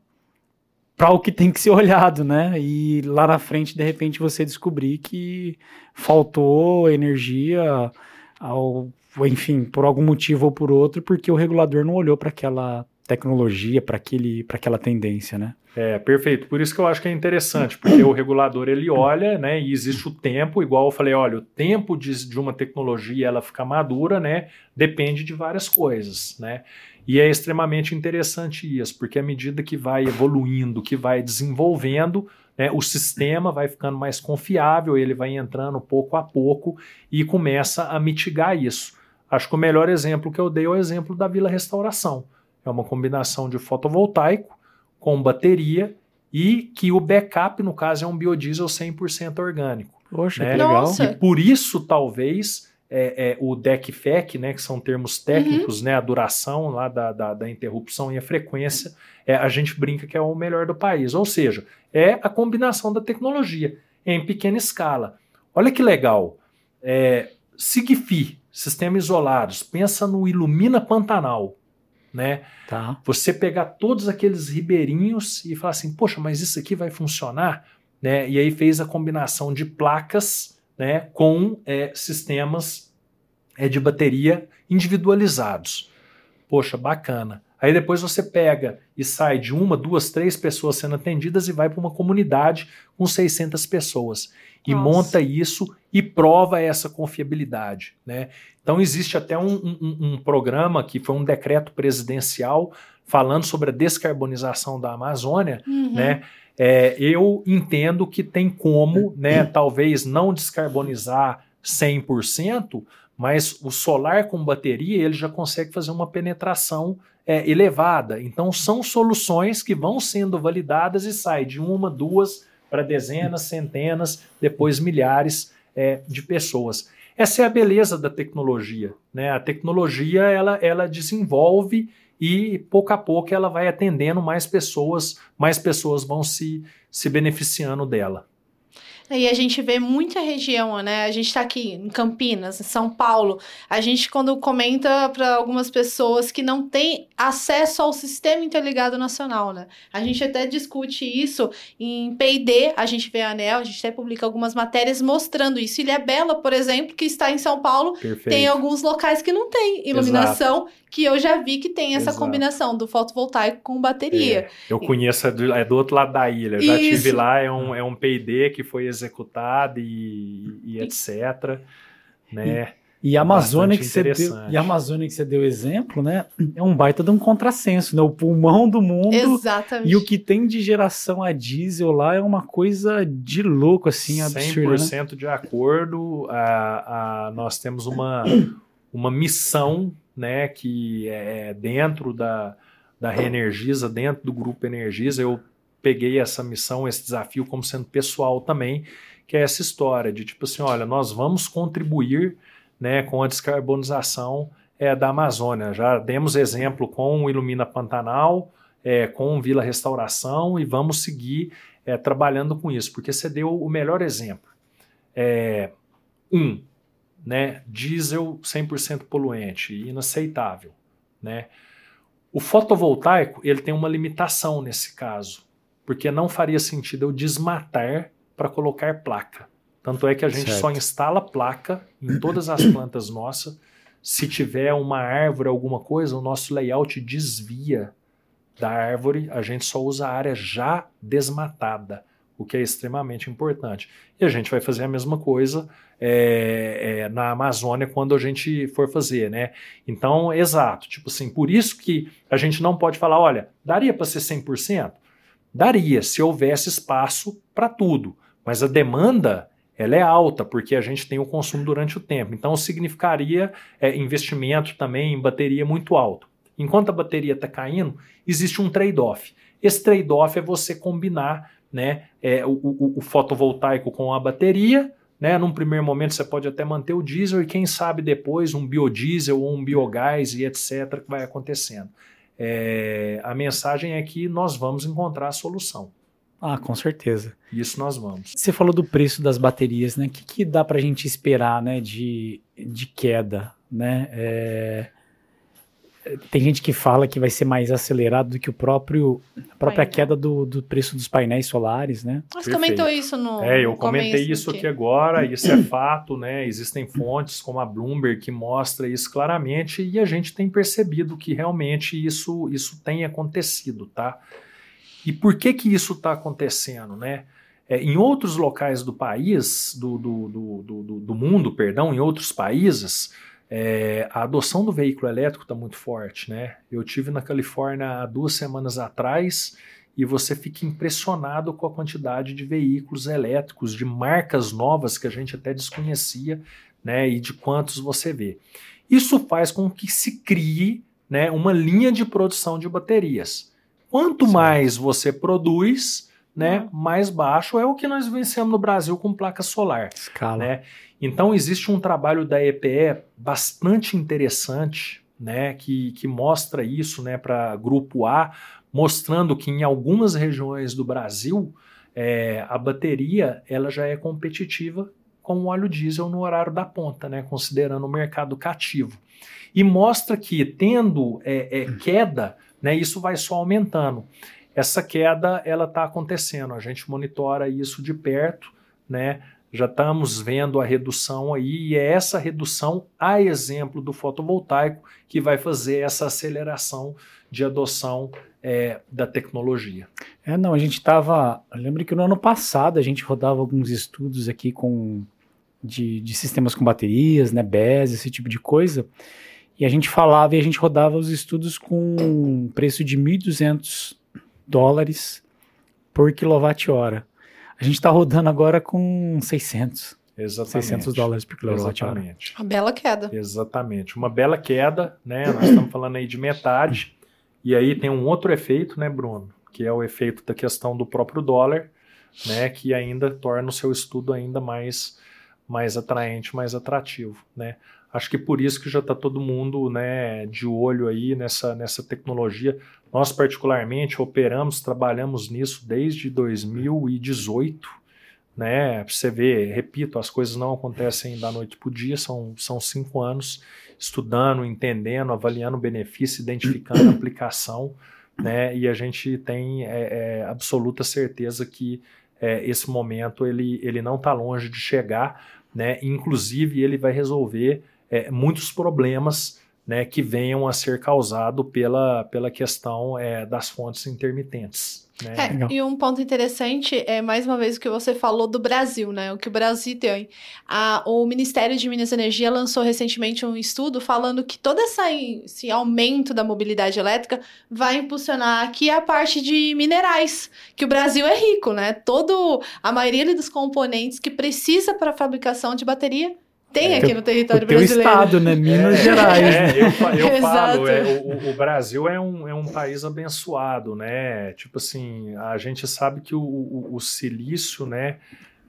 para o que tem que ser olhado, né? E lá na frente, de repente, você descobrir que faltou energia, ao, enfim, por algum motivo ou por outro, porque o regulador não olhou para aquela tecnologia, para aquela tendência, né? É, perfeito. Por isso que eu acho que é interessante, porque o regulador ele olha, né, e existe o tempo, igual eu falei, olha, o tempo de, de uma tecnologia ela ficar madura, né, depende de várias coisas, né? E é extremamente interessante isso, porque à medida que vai evoluindo, que vai desenvolvendo, né, o sistema vai ficando mais confiável, ele vai entrando pouco a pouco e começa a mitigar isso. Acho que o melhor exemplo que eu dei é o exemplo da Vila Restauração. É uma combinação de fotovoltaico com bateria e que o backup, no caso, é um biodiesel 100% orgânico. Poxa, né? que legal. Nossa. E por isso, talvez, é, é, o DECFEC, né, que são termos técnicos, uhum. né, a duração lá da, da, da, interrupção e a frequência, é, a gente brinca que é o melhor do país. Ou seja, é a combinação da tecnologia em pequena escala. Olha que legal. É, Sigfi, sistema isolados. Pensa no Ilumina Pantanal, né? Tá. Você pegar todos aqueles ribeirinhos e falar assim, poxa, mas isso aqui vai funcionar, né? E aí fez a combinação de placas, né, com é, sistemas é, de bateria individualizados. Poxa, bacana. Aí depois você pega e sai de uma, duas, três pessoas sendo atendidas e vai para uma comunidade com 600 pessoas e Nossa. monta isso e prova essa confiabilidade. Né? Então existe até um, um, um, programa que foi um decreto presidencial falando sobre a descarbonização da Amazônia. Uhum. Né? É, eu entendo que tem como, né, talvez não descarbonizar 100%, mas o solar com bateria ele já consegue fazer uma penetração é, elevada. Então são soluções que vão sendo validadas e sai de uma, duas para dezenas, centenas, depois milhares é, de pessoas. Essa é a beleza da tecnologia. Né? A tecnologia ela, ela desenvolve e pouco a pouco ela vai atendendo mais pessoas, mais pessoas vão se, se beneficiando dela. E a gente vê muita região, né? A gente está aqui em Campinas, em São Paulo. A gente, quando comenta para algumas pessoas que não têm acesso ao sistema interligado nacional, né? A gente até discute isso em PD, a gente vê a ANEL, a gente até publica algumas matérias mostrando isso. Ilha Bela, por exemplo, que está em São Paulo, Perfeito. tem alguns locais que não tem iluminação, Exato. Que eu já vi que tem essa Exato. combinação do fotovoltaico com bateria. É, eu conheço, é do, é do, outro lado da ilha. Eu já isso. estive lá, é um, é um PD que foi executado e, e etc. Né? E, e a Amazônia que você deu, e a Amazônia que você deu exemplo, né? É um baita de um contrassenso, né? O pulmão do mundo. Exatamente. E o que tem de geração a diesel lá é uma coisa de louco, assim, absurda. 100% né? de acordo. A, a, nós temos uma, uma missão, né? Que é dentro da, da Reenergiza, dentro do grupo Energisa. Eu peguei essa missão, esse desafio como sendo pessoal também, que é essa história de tipo assim, olha, nós vamos contribuir né, com a descarbonização é, da Amazônia. Já demos exemplo com o Ilumina Pantanal, é, com Vila Restauração e vamos seguir é, trabalhando com isso, porque você deu o melhor exemplo. É, um, né, diesel 100% poluente, inaceitável. Né? O fotovoltaico ele tem uma limitação nesse caso porque não faria sentido eu desmatar para colocar placa. Tanto é que a gente certo. só instala placa em todas as plantas nossas. Se tiver uma árvore, alguma coisa, o nosso layout desvia da árvore, a gente só usa a área já desmatada, o que é extremamente importante. E a gente vai fazer a mesma coisa é, é, na Amazônia quando a gente for fazer, né? Então, exato, tipo assim, por isso que a gente não pode falar, olha, daria para ser 100%? Daria, se houvesse espaço para tudo, mas a demanda ela é alta, porque a gente tem o consumo durante o tempo. Então, significaria é, investimento também em bateria muito alto. Enquanto a bateria está caindo, existe um trade-off. Esse trade-off é você combinar né, é, o, o, o, fotovoltaico com a bateria. Né, num primeiro momento você pode até manter o diesel e quem sabe depois um biodiesel ou um biogás e etc. que vai acontecendo. É, a mensagem é que nós vamos encontrar a solução. Ah, com certeza. Isso nós vamos. Você falou do preço das baterias, né? O que, que dá para a gente esperar, né, de, de queda, né? É, tem gente que fala que vai ser mais acelerado do que o próprio a própria Painel. queda do, do preço dos painéis solares, né? Você comentou isso no É, eu comentei isso aqui agora, isso é fato, né? Existem fontes como a Bloomberg que mostra isso claramente e a gente tem percebido que realmente isso isso tem acontecido, tá? E por que que isso está acontecendo, né? É, em outros locais do país, do, do, do, do, do mundo, perdão, em outros países, é, a adoção do veículo elétrico está muito forte, né? Eu tive na Califórnia há duas semanas atrás e você fica impressionado com a quantidade de veículos elétricos, de marcas novas que a gente até desconhecia, né? E de quantos você vê. Isso faz com que se crie, né, uma linha de produção de baterias. Quanto Sim. mais você produz, né, uhum. mais baixo é o que nós vencemos no Brasil com placa solar. Escala. Né? Então, existe um trabalho da EPE bastante interessante, né, que, que mostra isso né, para grupo A, mostrando que em algumas regiões do Brasil é, a bateria ela já é competitiva com o óleo diesel no horário da ponta, né, considerando o mercado cativo. E mostra que, tendo é, é, queda, né, isso vai só aumentando. Essa queda ela está acontecendo, a gente monitora isso de perto, né? Já estamos vendo a redução aí, e é essa redução, a exemplo do fotovoltaico, que vai fazer essa aceleração de adoção é, da tecnologia. É, não, a gente estava. Lembro que no ano passado a gente rodava alguns estudos aqui com de, de sistemas com baterias, né, BES, esse tipo de coisa. E a gente falava e a gente rodava os estudos com preço de 1.200 dólares por quilowatt-hora. A gente está rodando agora com 600. Exatamente. 600 dólares por quilowatt-hora. Exatamente. Uma bela queda. Exatamente. Uma bela queda, né? Nós estamos falando aí de metade. E aí tem um outro efeito, né, Bruno? Que é o efeito da questão do próprio dólar, né? Que ainda torna o seu estudo ainda mais, mais atraente, mais atrativo, né? Acho que por isso que já está todo mundo né, de olho aí nessa, nessa tecnologia. Nós, particularmente, operamos, trabalhamos nisso desde 2018. Né? Você ver, repito, as coisas não acontecem da noite para o dia, são, são cinco anos estudando, entendendo, avaliando o benefício, identificando a aplicação. Né? E a gente tem é, é, absoluta certeza que é, esse momento ele, ele não está longe de chegar, né? Inclusive ele vai resolver é, muitos problemas né, que venham a ser causados pela, pela questão é, das fontes intermitentes. Né? É, e um ponto interessante é, mais uma vez, o que você falou do Brasil, né? O que o Brasil tem. A, o Ministério de Minas e Energia lançou recentemente um estudo falando que todo essa, esse aumento da mobilidade elétrica vai impulsionar aqui a parte de minerais, que o Brasil é rico, né? Todo, a maioria dos componentes que precisa para a fabricação de bateria tem é, aqui no território o brasileiro. estado, né? Minas é, Gerais. É, né? eu, eu falo, é, o, o, Brasil é um, é um país abençoado, né? Tipo assim, a gente sabe que o, o, o silício, né?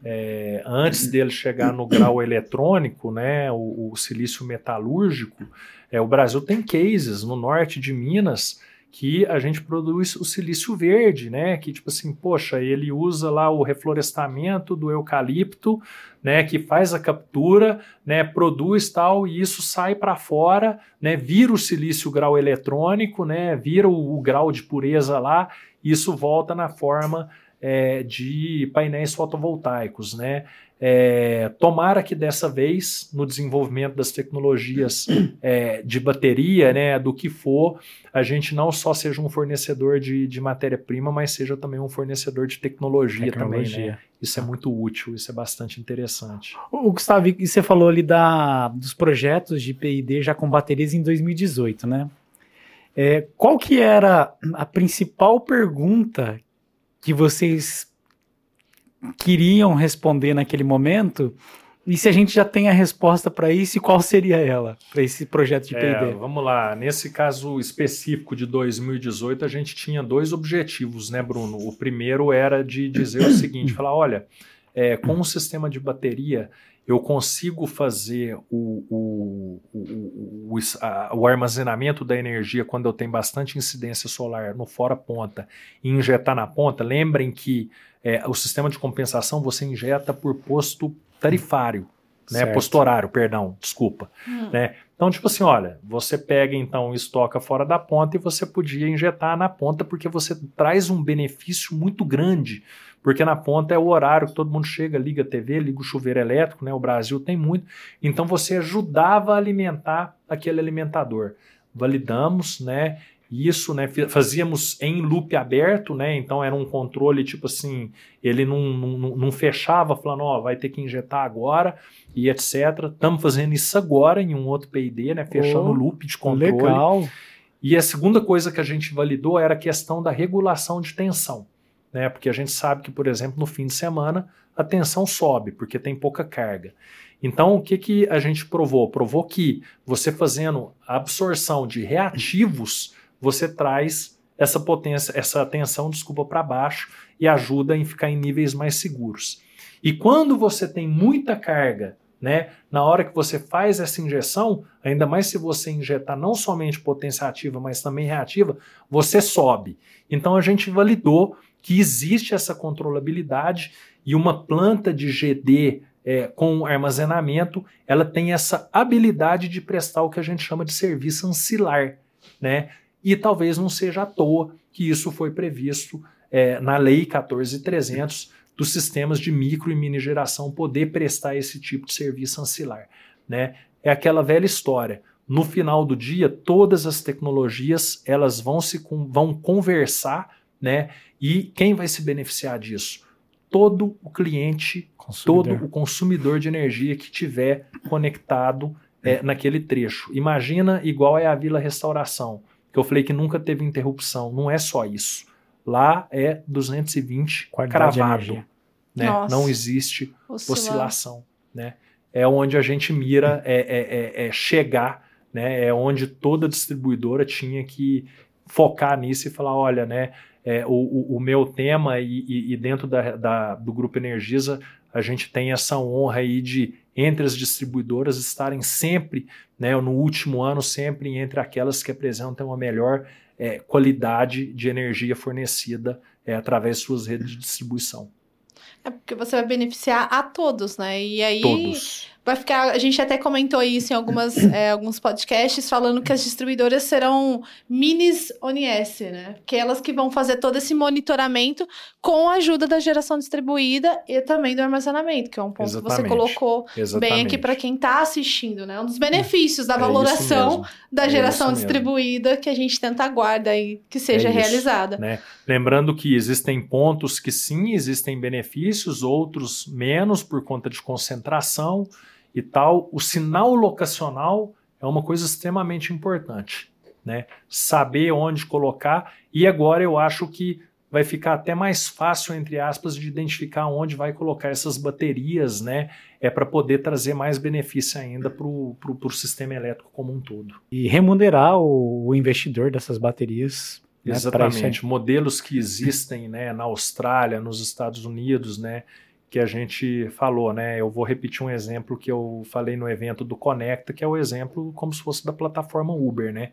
É, antes dele chegar no grau eletrônico, né? O, silício metalúrgico, é, o Brasil tem cases no norte de Minas que a gente produz o silício verde, né? Que tipo assim, poxa, ele usa lá o reflorestamento do eucalipto, né? Que faz a captura, né? Produz tal e isso sai para fora, né? Vira o silício grau eletrônico, né? Vira o, o grau de pureza lá, e isso volta na forma é, de painéis fotovoltaicos, né? É, tomara que dessa vez, no desenvolvimento das tecnologias é, de bateria, né, do que for, a gente não só seja um fornecedor de, de matéria-prima, mas seja também um fornecedor de tecnologia, tecnologia. também. Né? Isso é muito útil, isso é bastante interessante. O Gustavo, e você falou ali da, dos projetos de PID já com baterias em 2018, né? É, qual que era a principal pergunta que vocês queriam responder naquele momento? E se a gente já tem a resposta para isso, e qual seria ela, para esse projeto de P&D? É, vamos lá, nesse caso específico de 2018, a gente tinha dois objetivos, né, Bruno? O primeiro era de dizer o seguinte, falar, olha, é, com o sistema de bateria, eu consigo fazer o, o, o, o, a, o, armazenamento da energia quando eu tenho bastante incidência solar no fora ponta e injetar na ponta. Lembrem que é, o sistema de compensação você injeta por posto tarifário, né? Posto horário, perdão, desculpa. Hum. Né? Então, tipo assim, olha, você pega então estoca fora da ponta e você podia injetar na ponta porque você traz um benefício muito grande porque na ponta é o horário que todo mundo chega, liga a TV, liga o chuveiro elétrico, né? O Brasil tem muito. Então você ajudava a alimentar aquele alimentador. Validamos, né? Isso, né? Fazíamos em loop aberto, né? Então era um controle tipo assim, ele não, não, não fechava falando, ó, oh, vai ter que injetar agora e etc. Estamos fazendo isso agora em um outro PID, né? Fechando o oh, loop de controle. Legal. E a segunda coisa que a gente validou era a questão da regulação de tensão né? Porque a gente sabe que, por exemplo, no fim de semana a tensão sobe porque tem pouca carga. Então, o que, que a gente provou? Provou que você fazendo absorção de reativos, você traz essa potência, essa tensão, desculpa, para baixo e ajuda em ficar em níveis mais seguros. E quando você tem muita carga, né, na hora que você faz essa injeção, ainda mais se você injetar não somente potência ativa, mas também reativa, você sobe. Então a gente validou que existe essa controlabilidade e uma planta de GD é, com armazenamento, ela tem essa habilidade de prestar o que a gente chama de serviço ancilar, né? E talvez não seja à toa que isso foi previsto é, na Lei 14300 dos sistemas de micro e mini geração poder prestar esse tipo de serviço ancilar, né? É aquela velha história. No final do dia, todas as tecnologias elas vão se vão conversar, né? E quem vai se beneficiar disso? Todo o cliente, consumidor. todo o consumidor de energia que tiver conectado é, naquele trecho. Imagina igual é a Vila Restauração, que eu falei que nunca teve interrupção. Não é só isso. Lá é 220 Qualidade cravado. Né? Não existe Oscilar. oscilação. Né? É onde a gente mira é, é, é, é chegar né? É onde toda distribuidora tinha que focar nisso e falar, olha, né? É, o, o, meu tema e, e, e dentro da, da, do Grupo Energisa a gente tem essa honra aí de entre as distribuidoras estarem sempre, né, no último ano, sempre entre aquelas que apresentam a melhor é, qualidade de energia fornecida é, através de suas redes de distribuição. É porque você vai beneficiar a todos, né? E aí todos vai ficar. A gente até comentou isso em algumas, é, alguns podcasts, falando que as distribuidoras serão minis ONS, né? Que é elas que vão fazer todo esse monitoramento com a ajuda da geração distribuída e também do armazenamento, que é um ponto Exatamente. que você colocou Exatamente. bem aqui para quem está assistindo, né? Um dos benefícios da é valoração da é geração distribuída que a gente tenta aguarda aí que seja é isso, realizada. Né? Lembrando que existem pontos que sim existem benefícios, outros menos por conta de concentração e tal, o sinal locacional é uma coisa extremamente importante, né? Saber onde colocar e agora eu acho que vai ficar até mais fácil entre aspas de identificar onde vai colocar essas baterias, né? É para poder trazer mais benefício ainda para o sistema elétrico como um todo. E remunerar o, o investidor dessas baterias. Né, Exatamente. Modelos que existem, né? Na Austrália, nos Estados Unidos, né? Que a gente falou, né? Eu vou repetir um exemplo que eu falei no evento do Conecta, que é o exemplo como se fosse da plataforma Uber, né?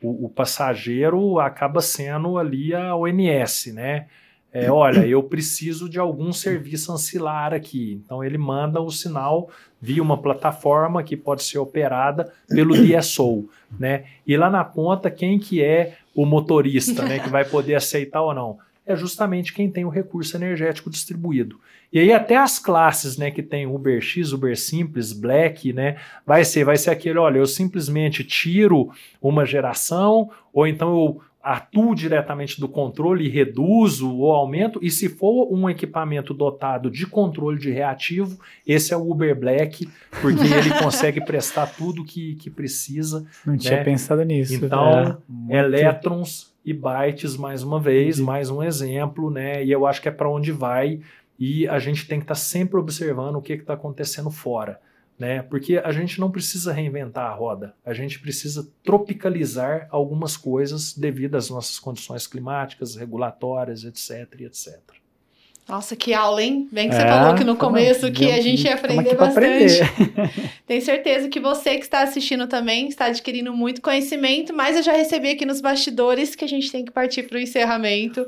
O, o passageiro acaba sendo ali a ONS, né? É, olha, eu preciso de algum serviço ancilar aqui. Então ele manda o sinal via uma plataforma que pode ser operada pelo DSO, né? E lá na ponta, quem que é o motorista, né? Que vai poder aceitar ou não? É justamente quem tem o recurso energético distribuído. E aí até as classes, né, que tem Uber X, Uber Simples, Black, né, vai ser, vai ser aquele, olha, eu simplesmente tiro uma geração, ou então eu atuo diretamente do controle e reduzo ou aumento, e se for um equipamento dotado de controle de reativo, esse é o Uber Black, porque ele consegue prestar tudo que, que precisa. Não né? tinha pensado nisso. Então, é, elétrons e bytes, mais uma vez, mais um exemplo, né? E eu acho que é para onde vai e a gente tem que estar tá sempre observando o que está acontecendo fora. Né? Porque a gente não precisa reinventar a roda, a gente precisa tropicalizar algumas coisas devido às nossas condições climáticas, regulatórias, etc, etc. Nossa, que aula, hein? Bem que você é, falou que no começo que a gente ia aprender bastante. Tenho certeza que você que está assistindo também está adquirindo muito conhecimento, mas eu já recebi aqui nos bastidores que a gente tem que partir para o encerramento.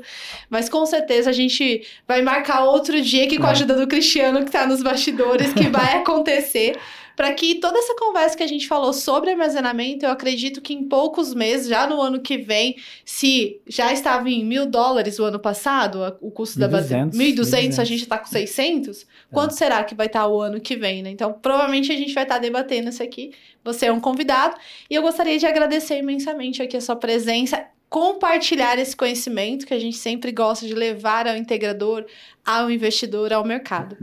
Mas com certeza a gente vai marcar outro dia que com a é. ajuda do Cristiano que está nos bastidores, que vai acontecer para que toda essa conversa que a gente falou sobre armazenamento, eu acredito que em poucos meses, já no ano que vem, se já estava em mil dólares o ano passado, o custo 1, da bateria, 1.200, a gente está com 600, é. quanto será que vai estar tá o ano que vem, né? Então, provavelmente a gente vai estar tá debatendo isso aqui. Você é um convidado e eu gostaria de agradecer imensamente aqui a sua presença compartilhar esse conhecimento que a gente sempre gosta de levar ao integrador, ao investidor, ao mercado.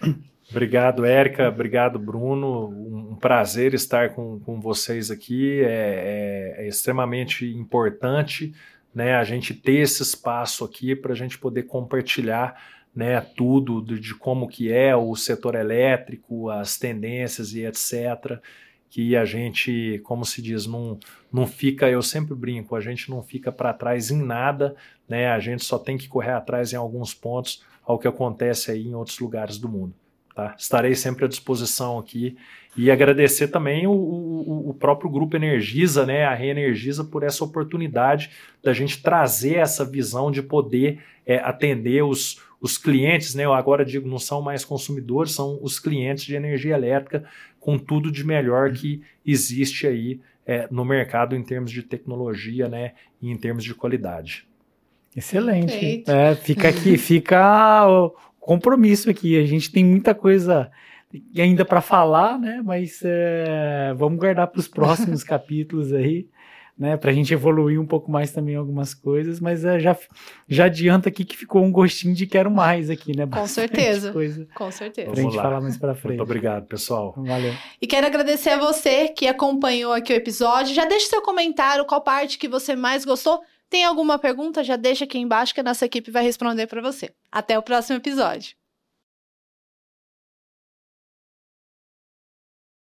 Obrigado, Érica. Obrigado, Bruno. Um prazer estar com, com vocês aqui. É, é, é extremamente importante né, a gente ter esse espaço aqui para a gente poder compartilhar né, tudo de, de, como que é o setor elétrico, as tendências e etc. Que a gente, como se diz, não, não fica, eu sempre brinco, a gente não fica para trás em nada, né, a gente só tem que correr atrás em alguns pontos ao que acontece aí em outros lugares do mundo. Tá? Estarei sempre à disposição aqui e agradecer também o, o, o, próprio Grupo Energisa, né, a Reenergiza, por essa oportunidade da gente trazer essa visão de poder é, atender os, os clientes, né, eu agora digo, não são mais consumidores, são os clientes de energia elétrica, com tudo de melhor que existe aí é, no mercado em termos de tecnologia né, e em termos de qualidade. Excelente. É, fica aqui, fica o compromisso aqui. A gente tem muita coisa ainda para falar, né? Mas é, vamos guardar para os próximos capítulos aí, né? Para a gente evoluir um pouco mais também algumas coisas. Mas é, já, já adianta aqui que ficou um gostinho de quero mais aqui, né? Com certeza. Coisa Com certeza. Pra gente lá. falar mais para frente. Muito obrigado, pessoal. Valeu. E quero agradecer a você que acompanhou aqui o episódio. Já deixe seu comentário, qual parte que você mais gostou. Tem alguma pergunta? Já deixa aqui embaixo que a nossa equipe vai responder para você. Até o próximo episódio.